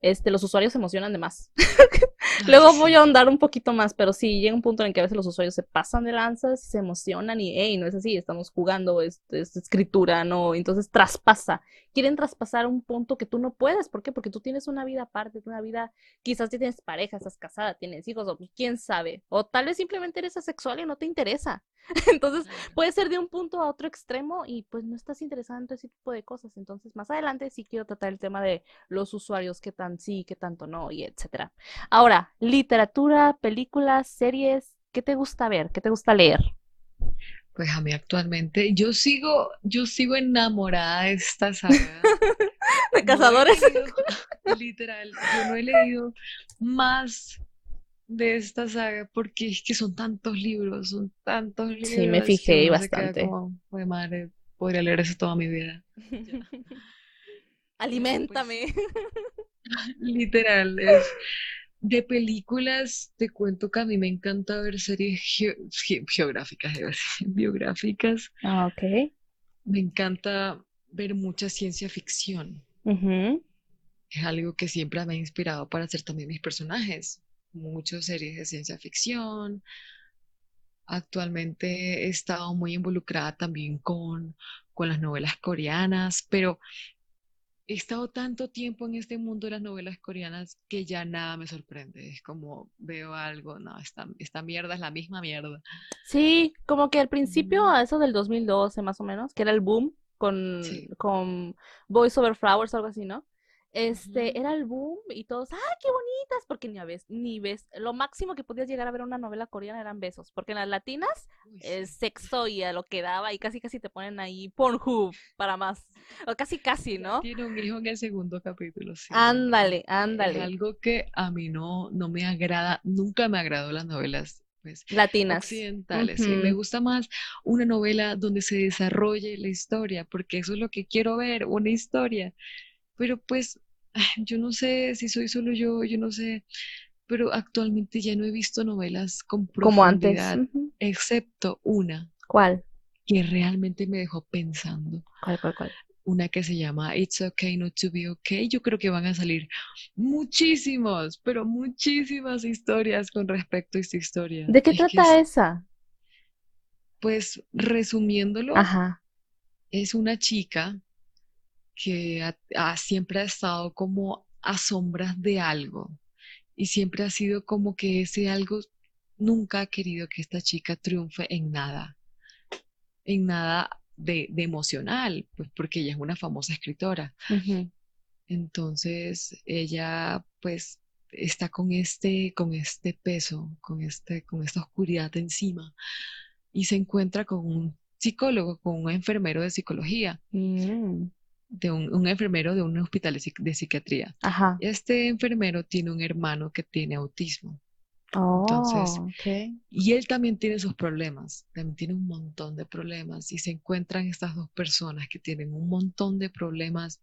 este, los usuarios se emocionan de más. Luego voy a ahondar un poquito más, pero sí, llega un punto en que a veces los usuarios se pasan de lanzas, se emocionan y, hey, no es así, estamos jugando, es, es, escritura, no, entonces traspasa. Quieren traspasar un punto que tú no puedes, ¿por qué? Porque tú tienes una vida aparte, una vida, quizás tienes pareja, estás casada, tienes hijos, o quién sabe, o tal vez simplemente eres asexual y no te interesa. Entonces, puede ser de un punto a otro extremo y pues no estás interesado en ese tipo de cosas. Entonces, más adelante sí quiero tratar el tema de los usuarios, qué tan sí, qué tanto no, y etcétera. Ahora, literatura, películas, series, ¿qué te gusta ver? ¿Qué te gusta leer? Pues a mí actualmente, yo sigo, yo sigo enamorada de esta saga. ¿De cazadores? literal, yo no he leído más de esta saga porque es que son tantos libros, son tantos libros. Sí, me fijé bastante. Como, madre, podría leer eso toda mi vida. Aliméntame. literal, es de películas, te cuento que a mí me encanta ver series geográficas, biográficas. Ah, ok. Me encanta ver mucha ciencia ficción. Es algo que siempre me ha inspirado para hacer también mis personajes muchas series de ciencia ficción. Actualmente he estado muy involucrada también con, con las novelas coreanas, pero he estado tanto tiempo en este mundo de las novelas coreanas que ya nada me sorprende. Es como veo algo, no, esta, esta mierda es la misma mierda. Sí, como que al principio, a eso del 2012 más o menos, que era el boom con, con Voice Over Flowers o algo así, ¿no? Este, era el boom y todos, ¡ah, qué bonitas! Porque ni a ves, ni ves, lo máximo que podías llegar a ver una novela coreana eran besos, porque en las latinas es sexo y a lo que daba y casi casi te ponen ahí Pornhub para más, o casi casi, ¿no? Tiene un hijo en el segundo capítulo, sí. Ándale, ándale. Es algo que a mí no, no me agrada, nunca me agradó las novelas pues Latinas. occidentales. Me gusta más una novela donde se desarrolle la historia, porque eso es lo que quiero ver, una historia. Pero pues yo no sé si soy solo yo, yo no sé, pero actualmente ya no he visto novelas con Como antes. profundidad, excepto una ¿Cuál? que realmente me dejó pensando. ¿Cuál, cuál, cuál? Una que se llama It's Okay Not to Be Okay. Yo creo que van a salir muchísimos, pero muchísimas historias con respecto a esta historia. ¿De qué Es trata es- esa? Pues resumiéndolo, Ajá. es una chica que ha- ha- siempre ha estado como a sombras de algo y siempre ha sido como que ese algo nunca ha querido que esta chica triunfe en nada, en nada de, de emocional, pues porque ella es una famosa escritora. Entonces ella pues está con este, con este peso, con este, con esta oscuridad encima y se encuentra con un psicólogo, con un enfermero de psicología, Mm. De un, un enfermero de un hospital de, psiquiatría. Ajá. Este enfermero tiene un hermano que tiene autismo Entonces, Oh, ok. y él también tiene sus problemas, también tiene un montón de problemas y se encuentran estas dos personas que tienen un montón de problemas,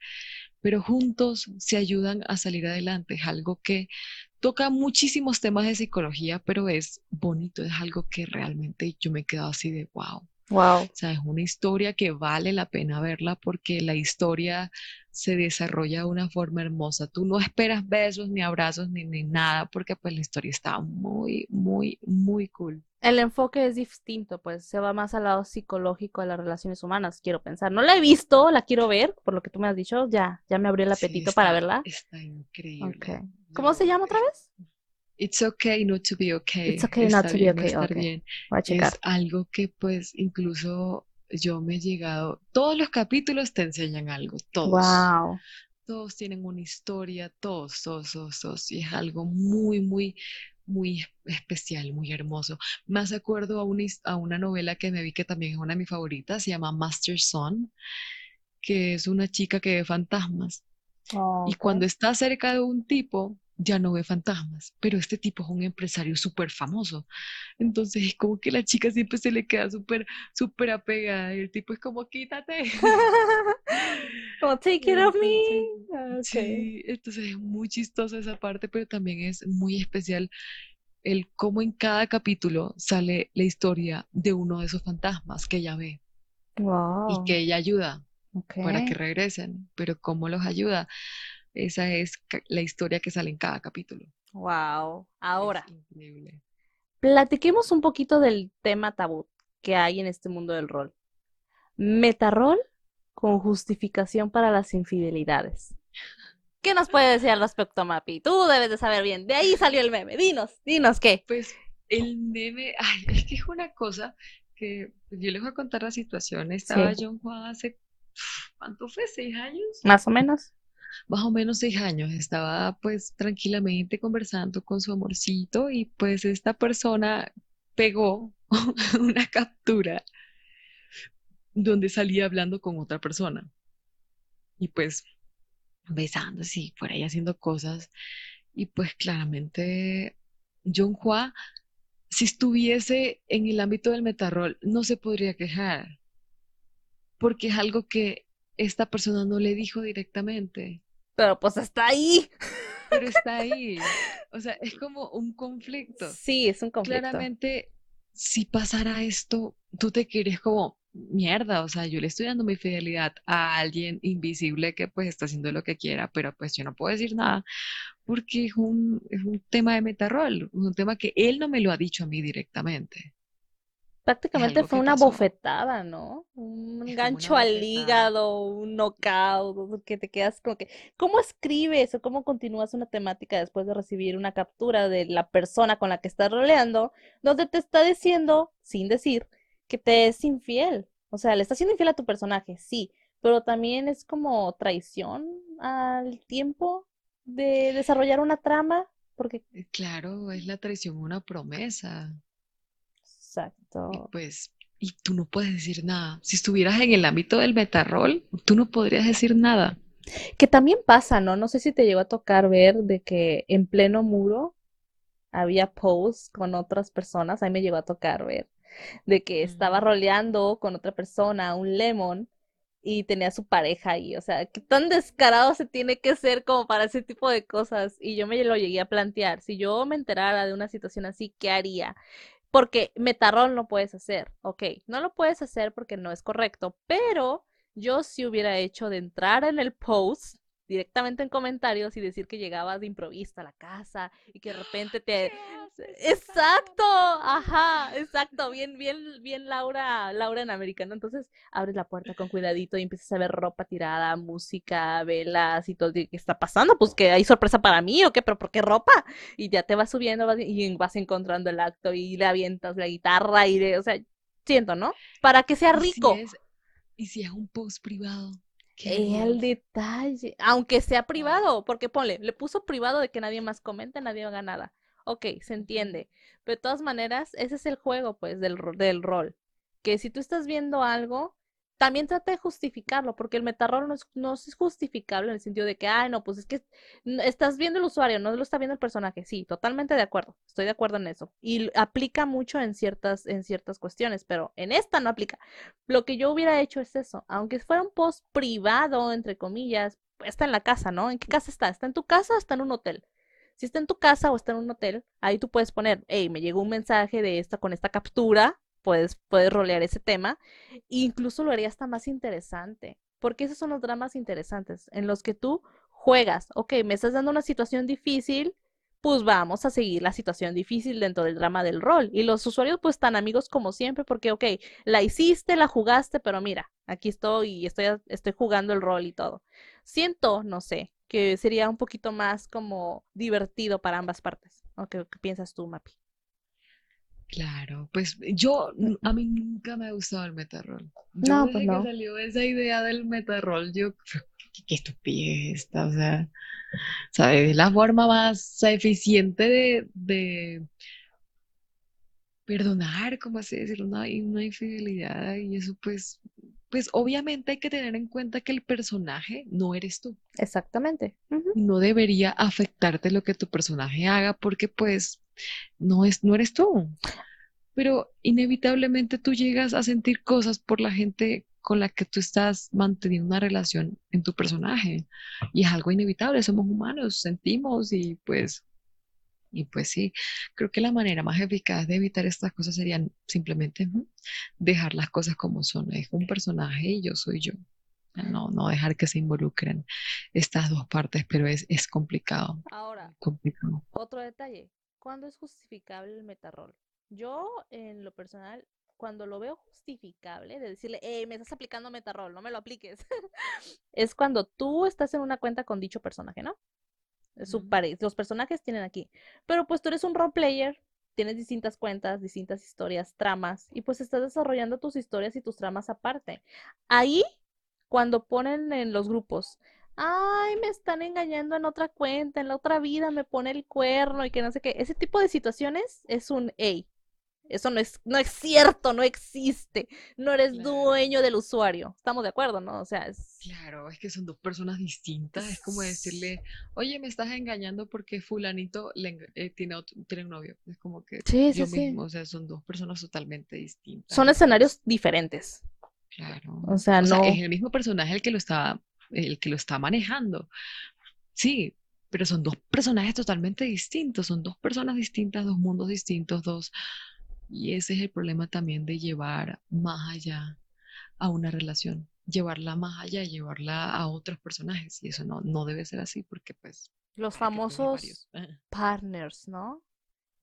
pero juntos se ayudan a salir adelante. Es algo que toca muchísimos temas de psicología, pero es bonito, es algo que realmente yo me he quedado así de wow. Wow. O sea, es una historia que vale la pena verla porque la historia se desarrolla de una forma hermosa. Tú no esperas besos, ni abrazos, ni, ni nada, porque pues la historia está muy, muy, muy cool. El enfoque es distinto, pues se va más al lado psicológico de las relaciones humanas, quiero pensar. No la he visto, la quiero ver, por lo que tú me has dicho, ya, ya me abrió el Sí, apetito para verla. Está increíble. ¿Cómo se llama otra vez? It's okay not to be okay. It's okay not to be bien no okay, estar ok. bien. Voy a checar. Es algo que pues incluso yo me he llegado, todos los capítulos te enseñan algo, todos. Wow. todos tienen una historia, todos, todos, todos, todos, y es algo muy, muy, muy especial, muy hermoso. Hace acuerdo a una, a una novela que me vi que también es una de mis favoritas, se llama Master Son, que es una chica que ve fantasmas. Y cuando está cerca de un tipo, ya no ve fantasmas, pero este tipo es un empresario súper famoso. Entonces es como que la chica siempre se le queda súper, súper apegada y el tipo es como, quítate. Como take it of me. Ah, ok. Sí, entonces es muy chistosa esa parte, pero también es muy especial el cómo en cada capítulo sale la historia de uno de esos fantasmas que ella ve Wow. y que ella ayuda para que regresen, pero cómo los ayuda. Esa es la historia que sale en cada capítulo. Wow. Es Ahora, increíble. platiquemos un poquito del tema tabú que hay en este mundo del rol. Metarrol con justificación para las infidelidades. ¿Qué nos puede decir al respecto, Mapi? Tú debes de saber bien. De ahí salió el meme. Dinos, dinos qué. Pues el meme, ay, es que es una cosa que yo les voy a contar la situación. Estaba Sí. John Juan hace, ¿cuánto fue? ¿Seis años? Más o menos. Más o menos seis años. Estaba pues tranquilamente conversando con su amorcito y pues esta persona pegó una captura donde salía hablando con otra persona y pues besándose y por ahí haciendo cosas y pues claramente John Hua si estuviese en el ámbito del metarrol no se podría quejar porque es algo que esta persona no le dijo directamente Pero pues está ahí. pero está ahí. O sea, es como un conflicto. Sí, es un conflicto. Claramente, si pasara esto, tú te quieres como, mierda, o sea, yo le estoy dando mi fidelidad a alguien invisible que pues está haciendo lo que quiera, pero pues yo no puedo decir nada porque es un, es un tema de metarrol, un tema que él no me lo ha dicho a mí directamente. Prácticamente fue una pasó. bofetada, ¿no? Un gancho al hígado, un knockout, que te quedas como que, ¿cómo escribes o cómo continúas una temática después de recibir una captura de la persona con la que estás roleando, donde te está diciendo, sin decir, que te es infiel? O sea, le estás siendo infiel a tu personaje, sí, pero también es como traición al tiempo de desarrollar una trama, porque, Eh, Claro, es la traición, una promesa. Y exacto. pues, y tú no puedes decir nada. Si estuvieras en el ámbito del metarrol, tú no podrías decir nada. Que también pasa, ¿no? No sé si te llegó a tocar ver de que en pleno muro había posts con otras personas, ahí me llegó a tocar ver, de que estaba roleando con otra persona, un lemon, y tenía su pareja ahí, o sea, qué tan descarado se tiene que ser como para ese tipo de cosas. Y yo me lo llegué a plantear, si yo me enterara de una situación así, ¿qué haría? Porque metarrol no puedes hacer, ok, no lo puedes hacer porque no es correcto, pero yo sí hubiera hecho de entrar en el post directamente en comentarios y decir que llegabas de improviso a la casa y que de repente te... Exacto, ajá, exacto, bien, bien, bien Laura, Laura en América, ¿no? Entonces abres la puerta con cuidadito y empiezas a ver ropa tirada, música, velas y todo, ¿qué está pasando? Pues que hay sorpresa para mí o qué, pero ¿por qué ropa? Y ya te vas subiendo y vas encontrando el acto y le avientas la guitarra y de, o sea, siento, ¿no? Para que sea rico. ¿Y si es un post privado? El detalle, aunque sea privado, porque ponle, le puso privado de que nadie más comente, nadie haga nada. Ok, se entiende. Pero de todas maneras, ese es el juego, pues, del, del rol. Que si tú estás viendo algo, también trata de justificarlo, porque el metarrol no es, no es justificable en el sentido de que, ay, no, pues es que estás viendo el usuario, no lo está viendo el personaje. Sí, totalmente de acuerdo, estoy de acuerdo en eso. Y aplica mucho en ciertas, en ciertas cuestiones, pero en esta no aplica. Lo que yo hubiera hecho es eso, aunque fuera un post privado, entre comillas, está en la casa, ¿no? ¿En qué casa está? ¿Está en tu casa o está en un hotel? Si está en tu casa o está en un hotel, ahí tú puedes poner, hey, me llegó un mensaje de esta con esta captura, puedes, puedes rolear ese tema. E incluso lo haría hasta más interesante, porque esos son los dramas interesantes, en los que tú juegas, ok, me estás dando una situación difícil, pues vamos a seguir la situación difícil dentro del drama del rol. Y los usuarios pues están amigos como siempre, porque, ok, la hiciste, la jugaste, pero mira, aquí estoy y estoy, estoy jugando el rol y todo. Siento, no sé, que sería un poquito más como divertido para ambas partes. ¿O qué, qué piensas tú, Mapi? Claro, pues yo, a mí nunca me ha gustado el metarrol. Yo no, pues no. que salió esa idea del metarrol, yo, qué, estupidez esta, o sea, ¿sabes? La forma más eficiente de, de perdonar, como así decirlo, una, una infidelidad y eso pues, pues obviamente hay que tener en cuenta que el personaje no eres tú. Exactamente. No debería afectarte lo que tu personaje haga porque pues no, es, no eres tú. Pero inevitablemente tú llegas a sentir cosas por la gente con la que tú estás manteniendo una relación en tu personaje. Y es algo inevitable, somos humanos, sentimos y pues, y pues sí, creo que la manera más eficaz de evitar estas cosas sería simplemente dejar las cosas como son. Es un personaje y yo soy yo. No, no dejar que se involucren estas dos partes, pero es, es complicado. Ahora, complicado. otro detalle, ¿Cuándo es justificable el metarrol? Yo, en lo personal, cuando lo veo justificable, de decirle, eh, me estás aplicando metarrol, no me lo apliques, es cuando tú estás en una cuenta con dicho personaje, ¿no? Su Los personajes tienen aquí. Pero pues tú eres un role player, tienes distintas cuentas, distintas historias, tramas, y pues estás desarrollando tus historias y tus tramas aparte. Ahí, cuando ponen en los grupos, ay, me están engañando en otra cuenta, en la otra vida me pone el cuerno y que no sé qué. Ese tipo de situaciones es un, hey, eso no es, no es cierto, no existe. No eres dueño del usuario. Estamos de acuerdo, ¿no? O sea, es... Claro, es que son dos personas distintas. Es como decirle, oye, me estás engañando porque fulanito eh, tiene, tiene un novio. Es como que sí, yo sí, mismo, o sea, son dos personas totalmente distintas. Son escenarios diferentes. Claro. O sea, no. es el mismo personaje el que lo está el que lo está manejando. Sí, pero son dos personajes totalmente distintos, son dos personas distintas, dos mundos distintos, dos... Y ese es el problema también de llevar más allá a una relación, llevarla más allá, llevarla a otros personajes. Y eso no, no debe ser así porque pues... Los famosos partners, ¿no?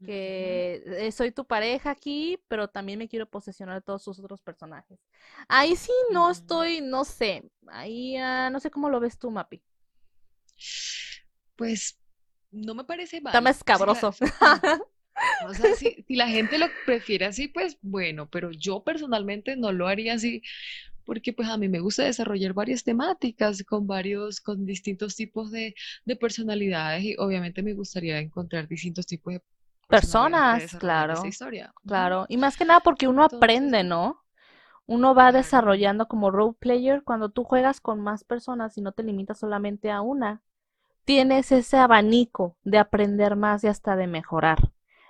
Que eh, soy tu pareja aquí, pero también me quiero posesionar de todos sus otros personajes. Ahí sí no estoy, no sé, ahí ah, no sé cómo lo ves tú, Mapi. Pues no me parece mal. Está más escabroso. O sea, si, si, la gente lo prefiere así, pues bueno, pero yo personalmente no lo haría así porque pues a mí me gusta desarrollar varias temáticas con varios, con distintos tipos de, de personalidades y obviamente me gustaría encontrar distintos tipos de personas, claro. Claro, y más que nada porque uno aprende, ¿no? Uno va desarrollando como role player cuando tú juegas con más personas y no te limitas solamente a una. Tienes ese abanico de aprender más y hasta de mejorar.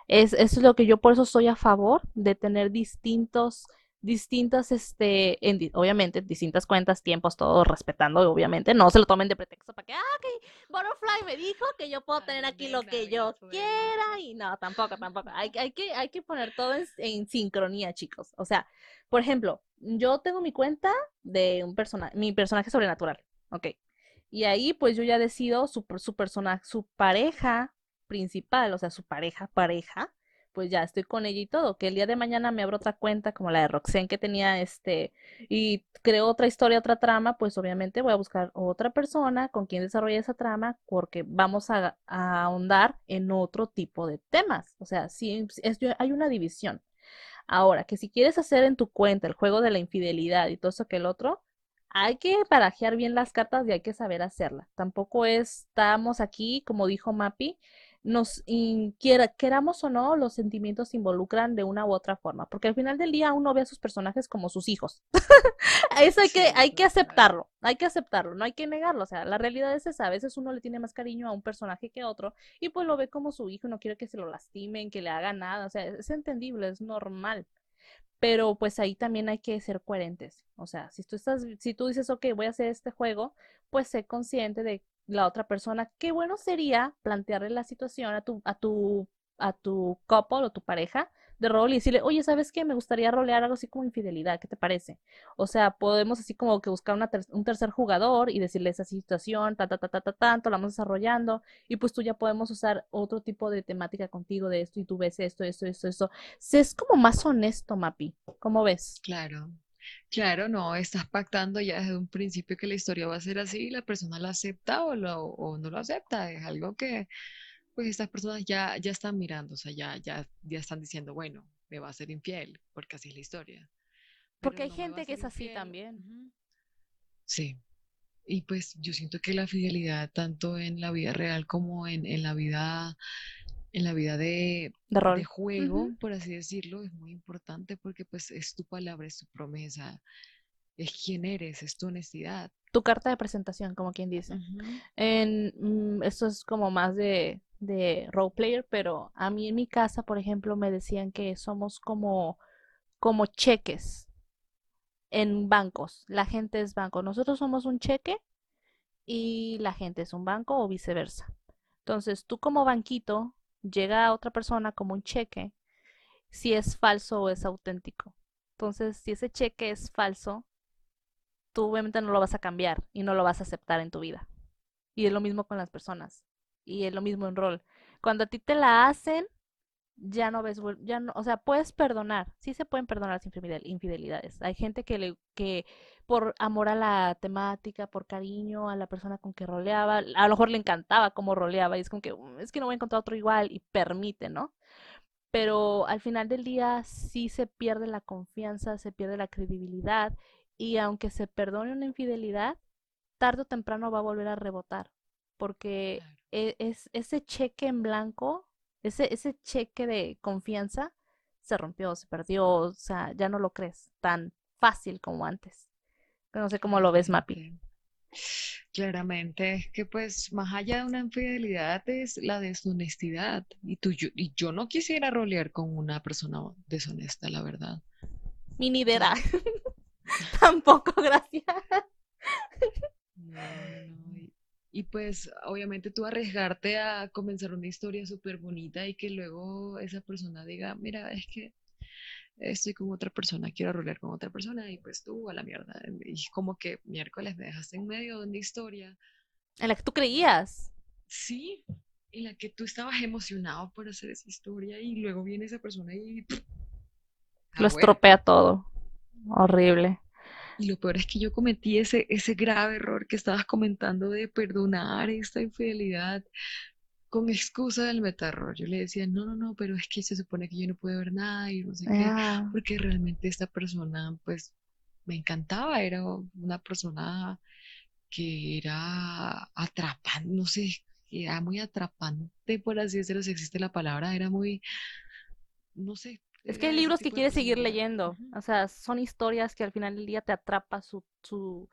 Es, es lo que yo por eso soy a favor de tener distintos distintas, este, en, obviamente, distintas cuentas, tiempos, todo respetando, obviamente, no se lo tomen de pretexto para que, ah, ok, Butterfly me dijo que yo puedo tener aquí lo que yo quiera y no, tampoco, tampoco, hay, hay, que, hay que poner todo en, sincronía, chicos, o sea, por ejemplo, yo tengo mi cuenta de un personaje, mi personaje sobrenatural, ok, y ahí pues yo ya decido su, su persona, su pareja principal, o sea, su pareja, pareja, pues ya estoy con ella y todo. Que el día de mañana me abro otra cuenta como la de Roxanne que tenía este y creo otra historia, otra trama, pues obviamente voy a buscar otra persona con quien desarrolle esa trama porque vamos a, ahondar en otro tipo de temas. O sea, sí, es, hay una división. Ahora, que si quieres hacer en tu cuenta el juego de la infidelidad y todo eso que el otro, hay que barajear bien las cartas y hay que saber hacerla. Tampoco estamos aquí, como dijo Mapi, nos quiera, queramos o no, los sentimientos se involucran de una u otra forma, porque al final del día uno ve a sus personajes como sus hijos. Eso hay que, hay que aceptarlo, hay que aceptarlo, no hay que negarlo. O sea, la realidad es esa, a veces uno le tiene más cariño a un personaje que a otro y pues lo ve como su hijo, no quiere que se lo lastimen, que le haga nada, o sea, es entendible, es normal. Pero pues ahí también hay que ser coherentes. O sea, si tú estás, si tú dices, ok, voy a hacer este juego, pues sé consciente de la otra persona, qué bueno sería plantearle la situación a tu, a tu, a tu couple o tu pareja de rol y decirle, oye, ¿sabes qué? Me gustaría rolear algo así como infidelidad, ¿qué te parece? O sea, podemos así como que buscar un tercer jugador y decirle esa situación, ta, ta, ta, ta, ta, tanto, la vamos desarrollando y pues tú ya podemos usar otro tipo de temática contigo de esto y tú ves esto, esto, esto, esto. Es como más honesto, Mapi. ¿Cómo ves? Claro. Claro, no, estás pactando ya desde un principio que la historia va a ser así y la persona la acepta o, lo, o no lo acepta. Es algo que, pues, estas personas ya, ya están mirando, o sea, ya, ya, ya están diciendo, bueno, me va a ser infiel, porque así es la historia. porque hay gente que es así también. Sí. Y pues yo siento que la fidelidad, tanto en la vida real como en, en la vida en la vida de, de, juego, por así decirlo, es muy importante porque pues es tu palabra, es tu promesa, es quién eres, es tu honestidad. Tu carta de presentación, como quien dice. en, mm, esto es como más de, de role player, pero a mí en mi casa, por ejemplo, me decían que somos como, como cheques en bancos. La gente es banco. Nosotros somos un cheque y la gente es un banco o viceversa. Entonces, tú como banquito llega a otra persona como un cheque si es falso o es auténtico. Entonces, si ese cheque es falso, tú obviamente no lo vas a cambiar y no lo vas a aceptar en tu vida. Y es lo mismo con las personas. Y es lo mismo en rol. Cuando a ti te la hacen, ya no ves, ya no, o sea, puedes perdonar, sí se pueden perdonar las infidelidades. Hay gente que le, que por amor a la temática, por cariño a la persona con que roleaba, a lo mejor le encantaba cómo roleaba y es como que mm, es que no voy a encontrar otro igual y permite, ¿no? Pero al final del día sí se pierde la confianza, se pierde la credibilidad y aunque se perdone una infidelidad, tarde o temprano va a volver a rebotar, porque e, es, ese cheque en blanco, ese, ese cheque de confianza se rompió, se perdió, o sea, ya no lo crees tan fácil como antes. No sé cómo lo ves, Mapi. Claramente, es que pues más allá de una infidelidad es la deshonestidad. Y, tú, yo, y yo no quisiera rolear con una persona deshonesta, la verdad. Mi nidera. Tampoco, gracias. Y, pues obviamente tú arriesgarte a comenzar una historia súper bonita y que luego esa persona diga, mira, es que estoy con otra persona, quiero rolear con otra persona y pues tú a la mierda. Y como que miércoles me dejaste en medio de una historia. En la que tú creías. Sí, en la que tú estabas emocionado por hacer esa historia y luego viene esa persona y... Lo estropea todo. Horrible. Y lo peor es que yo cometí ese, ese grave error que estabas comentando de perdonar esta infidelidad con excusa del meterror. Yo le decía, no, no, no, pero es que se supone que yo no puedo ver nada y no sé qué, ah. porque realmente esta persona, pues, me encantaba, era una persona que era atrapante, no sé, era muy atrapante, por así decirlo, si existe la palabra, era muy, no sé. Es que hay libros que quieres seguir leyendo, o sea, son historias que al final del día te atrapa su, su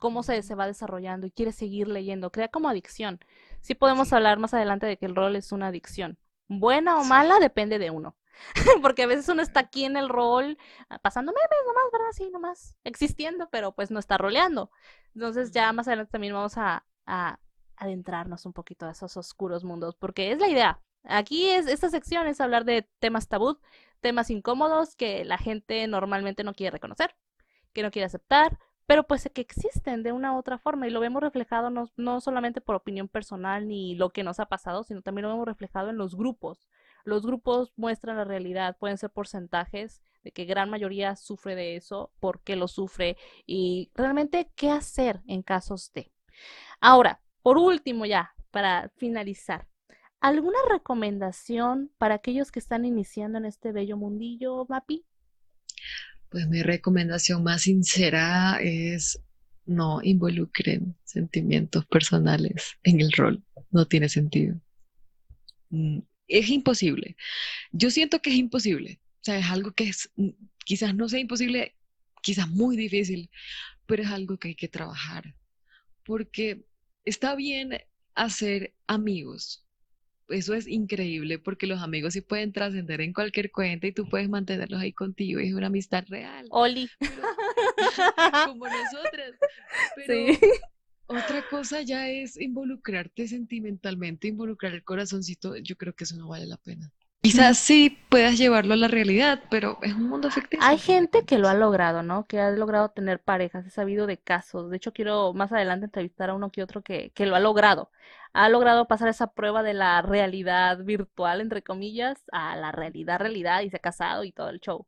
cómo se, se va desarrollando y quieres seguir leyendo, crea como adicción. Sí podemos hablar más adelante de que el rol es una adicción, Buena o mala depende de uno. Porque a veces uno está aquí en el rol, ah, pasando memes nomás, ¿verdad? Sí, nomás existiendo, pero pues no está roleando. Entonces ya más adelante también vamos a, adentrarnos un poquito a esos oscuros mundos, porque es la idea. Aquí es, esta sección es hablar de temas tabú, temas incómodos que la gente normalmente no quiere reconocer, que no quiere aceptar, pero pues que existen de una u otra forma y lo vemos reflejado no, no solamente por opinión personal ni lo que nos ha pasado, sino también lo vemos reflejado en los grupos. Los grupos muestran la realidad, pueden ser porcentajes de que gran mayoría sufre de eso, por qué lo sufre y realmente qué hacer en casos de. Ahora, por último ya, para finalizar, ¿alguna recomendación para aquellos que están iniciando en este bello mundillo, Mapi? Pues mi recomendación más sincera es no involucren sentimientos personales en el rol. No tiene sentido. Mm, es imposible. Yo siento que es imposible. O sea, es algo que es, mm, quizás no sea imposible, quizás muy difícil, pero es algo que hay que trabajar. Porque está bien hacer amigos. Eso es increíble porque los amigos sí pueden trascender en cualquier cuenta y tú puedes mantenerlos ahí contigo y es una amistad real. Oli. como nosotras. Pero Sí. otra cosa ya es involucrarte sentimentalmente, involucrar el corazoncito. Yo creo que eso no vale la pena. Quizás sí puedas llevarlo a la realidad, pero es un mundo ficticio. Hay gente que lo ha logrado, ¿no? Que ha logrado tener parejas, he sabido de casos. De hecho, quiero más adelante entrevistar a uno que otro que, que lo ha logrado. Ha logrado pasar esa prueba de la realidad virtual, entre comillas, a la realidad, realidad, y se ha casado y todo el show.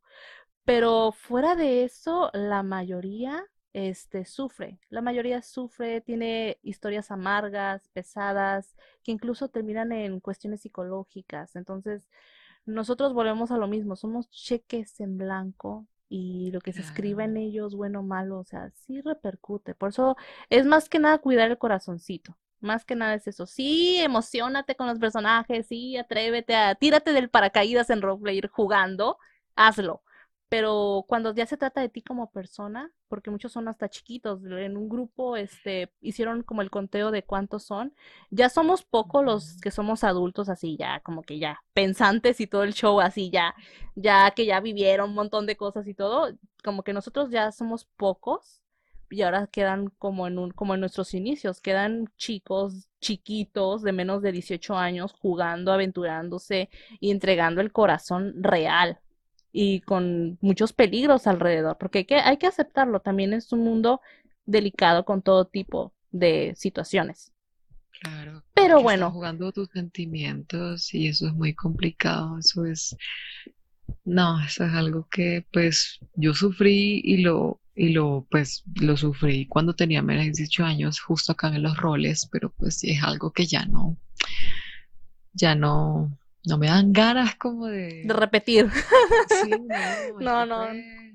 Pero fuera de eso, la mayoría, este, sufre. La mayoría sufre, tiene historias amargas, pesadas, que incluso terminan en cuestiones psicológicas. Entonces, nosotros volvemos a lo mismo, somos cheques en blanco y lo que se escriba en ellos, bueno o malo, o sea, sí repercute. Por eso es más que nada cuidar el corazoncito. Más que nada es eso. Sí, emocionate con los personajes, sí, atrévete a, tírate del paracaídas en roleplay jugando, hazlo. Pero cuando ya se trata de ti como persona, porque muchos son hasta chiquitos, en un grupo, este, hicieron como el conteo de cuántos son. Ya somos pocos los que somos adultos así, ya, como que ya, pensantes y todo el show así, ya, ya que ya vivieron un montón de cosas y todo, como que nosotros ya somos pocos y ahora quedan como en un, como en nuestros inicios, quedan chicos chiquitos de menos de 18 años jugando, aventurándose y entregando el corazón real y con muchos peligros alrededor, porque hay que, hay que aceptarlo, también es un mundo delicado con todo tipo de situaciones. Claro, Pero bueno, jugando tus sentimientos y eso es muy complicado. Eso es, no, eso es algo que pues yo sufrí y lo, y lo, pues lo sufrí cuando tenía menos de 18 años, justo acá en los roles, pero pues sí es algo que ya no, ya no, no me dan ganas como de de, repetir, sí, no, no,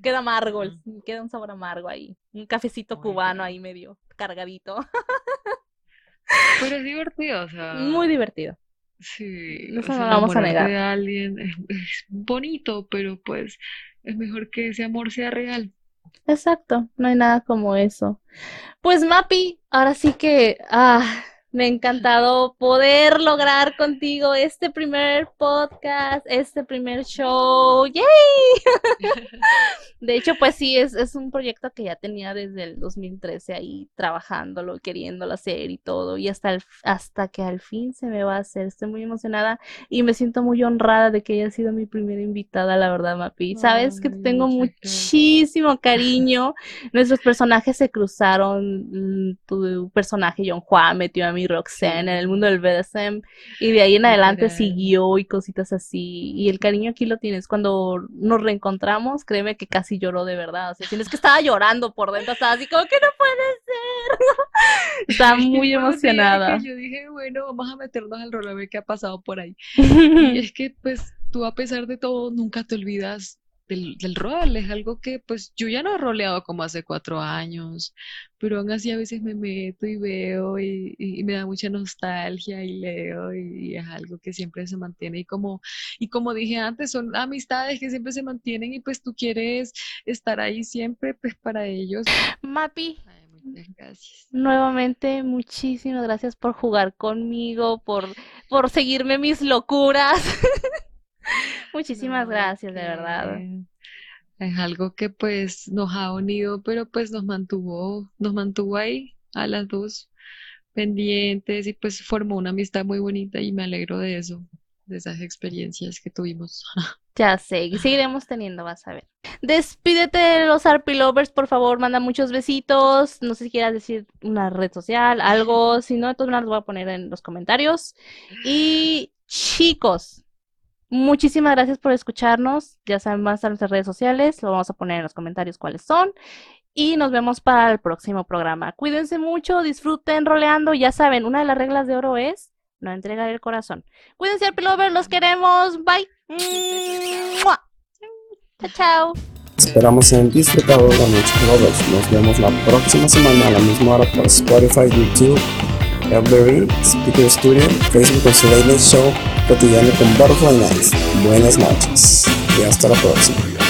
queda amargo, queda un sabor amargo ahí, un cafecito muy cubano ahí medio cargadito, Pero es divertido, o muy sea, divertido, Sí, o no vamos a negar. de alguien es, es bonito, pero pues es mejor que ese amor sea real. Exacto, no hay nada como eso. Pues Mapi, ahora sí que ah, me ha encantado poder lograr contigo este primer podcast, este primer show. ¡Yay! De hecho, pues sí, es, es un proyecto que ya tenía desde el 2013 ahí trabajándolo, queriéndolo hacer y todo, y hasta, el, hasta que al fin se me va a hacer. Estoy muy emocionada y me siento muy honrada de que haya sido mi primera invitada, la verdad, Mapi. Sabes que te tengo muchísimo cariño. Nuestros personajes se cruzaron. mm, Tu personaje, John Juan, metió a Roxanne en el mundo del BDSM y de ahí en adelante siguió y cositas así. Y el cariño aquí lo tienes. Cuando nos reencontramos, créeme que casi lloró de verdad. O sea, tienes que estaba llorando por dentro, estaba así como que no puede ser. Estaba Es que muy emocionada. yo dije, bueno, vamos a meternos al rol a ver qué ha pasado por ahí. Y es que, pues, tú a pesar de todo, nunca te olvidas del, del rol. Es algo que, pues, yo ya no he roleado como hace cuatro años, pero aún así a veces me meto y veo y, me da mucha nostalgia y leo y, y es algo que siempre se mantiene. Y como, y como dije antes, son amistades que siempre se mantienen y pues tú quieres estar ahí siempre, pues, para ellos. Mapi, Ay, muchas Gracias. Nuevamente, muchísimas gracias por jugar conmigo, por, por seguirme mis locuras. muchísimas No, gracias, de verdad. Es algo que pues nos ha unido, pero pues nos mantuvo, nos mantuvo ahí a las dos pendientes y pues formó una amistad muy bonita y me alegro de eso, de esas experiencias que tuvimos. Ya sé, y seguiremos teniendo, vas a ver. Despídete de los Arpy Lovers, por favor, manda muchos besitos. No sé si quieras decir una red social, algo. Si no, maneras lo voy a poner en los comentarios. Y chicos, muchísimas gracias por escucharnos. Ya saben más a nuestras redes sociales, lo vamos a poner en los comentarios cuáles son. Y nos vemos para el próximo programa. Cuídense mucho, disfruten roleando. Ya saben, una de las reglas de oro es no entregar el corazón. Cuídense, Arpy Lovers, los queremos. Bye. Chao, chao. Esperamos hayan disfrutado la noche. Nos vemos la próxima semana a la misma hora por Spotify, YouTube, Every, Speaker Studio, Facebook Oscillator Show, cotidiano con Butterfly Nights. Buenas noches y hasta la próxima.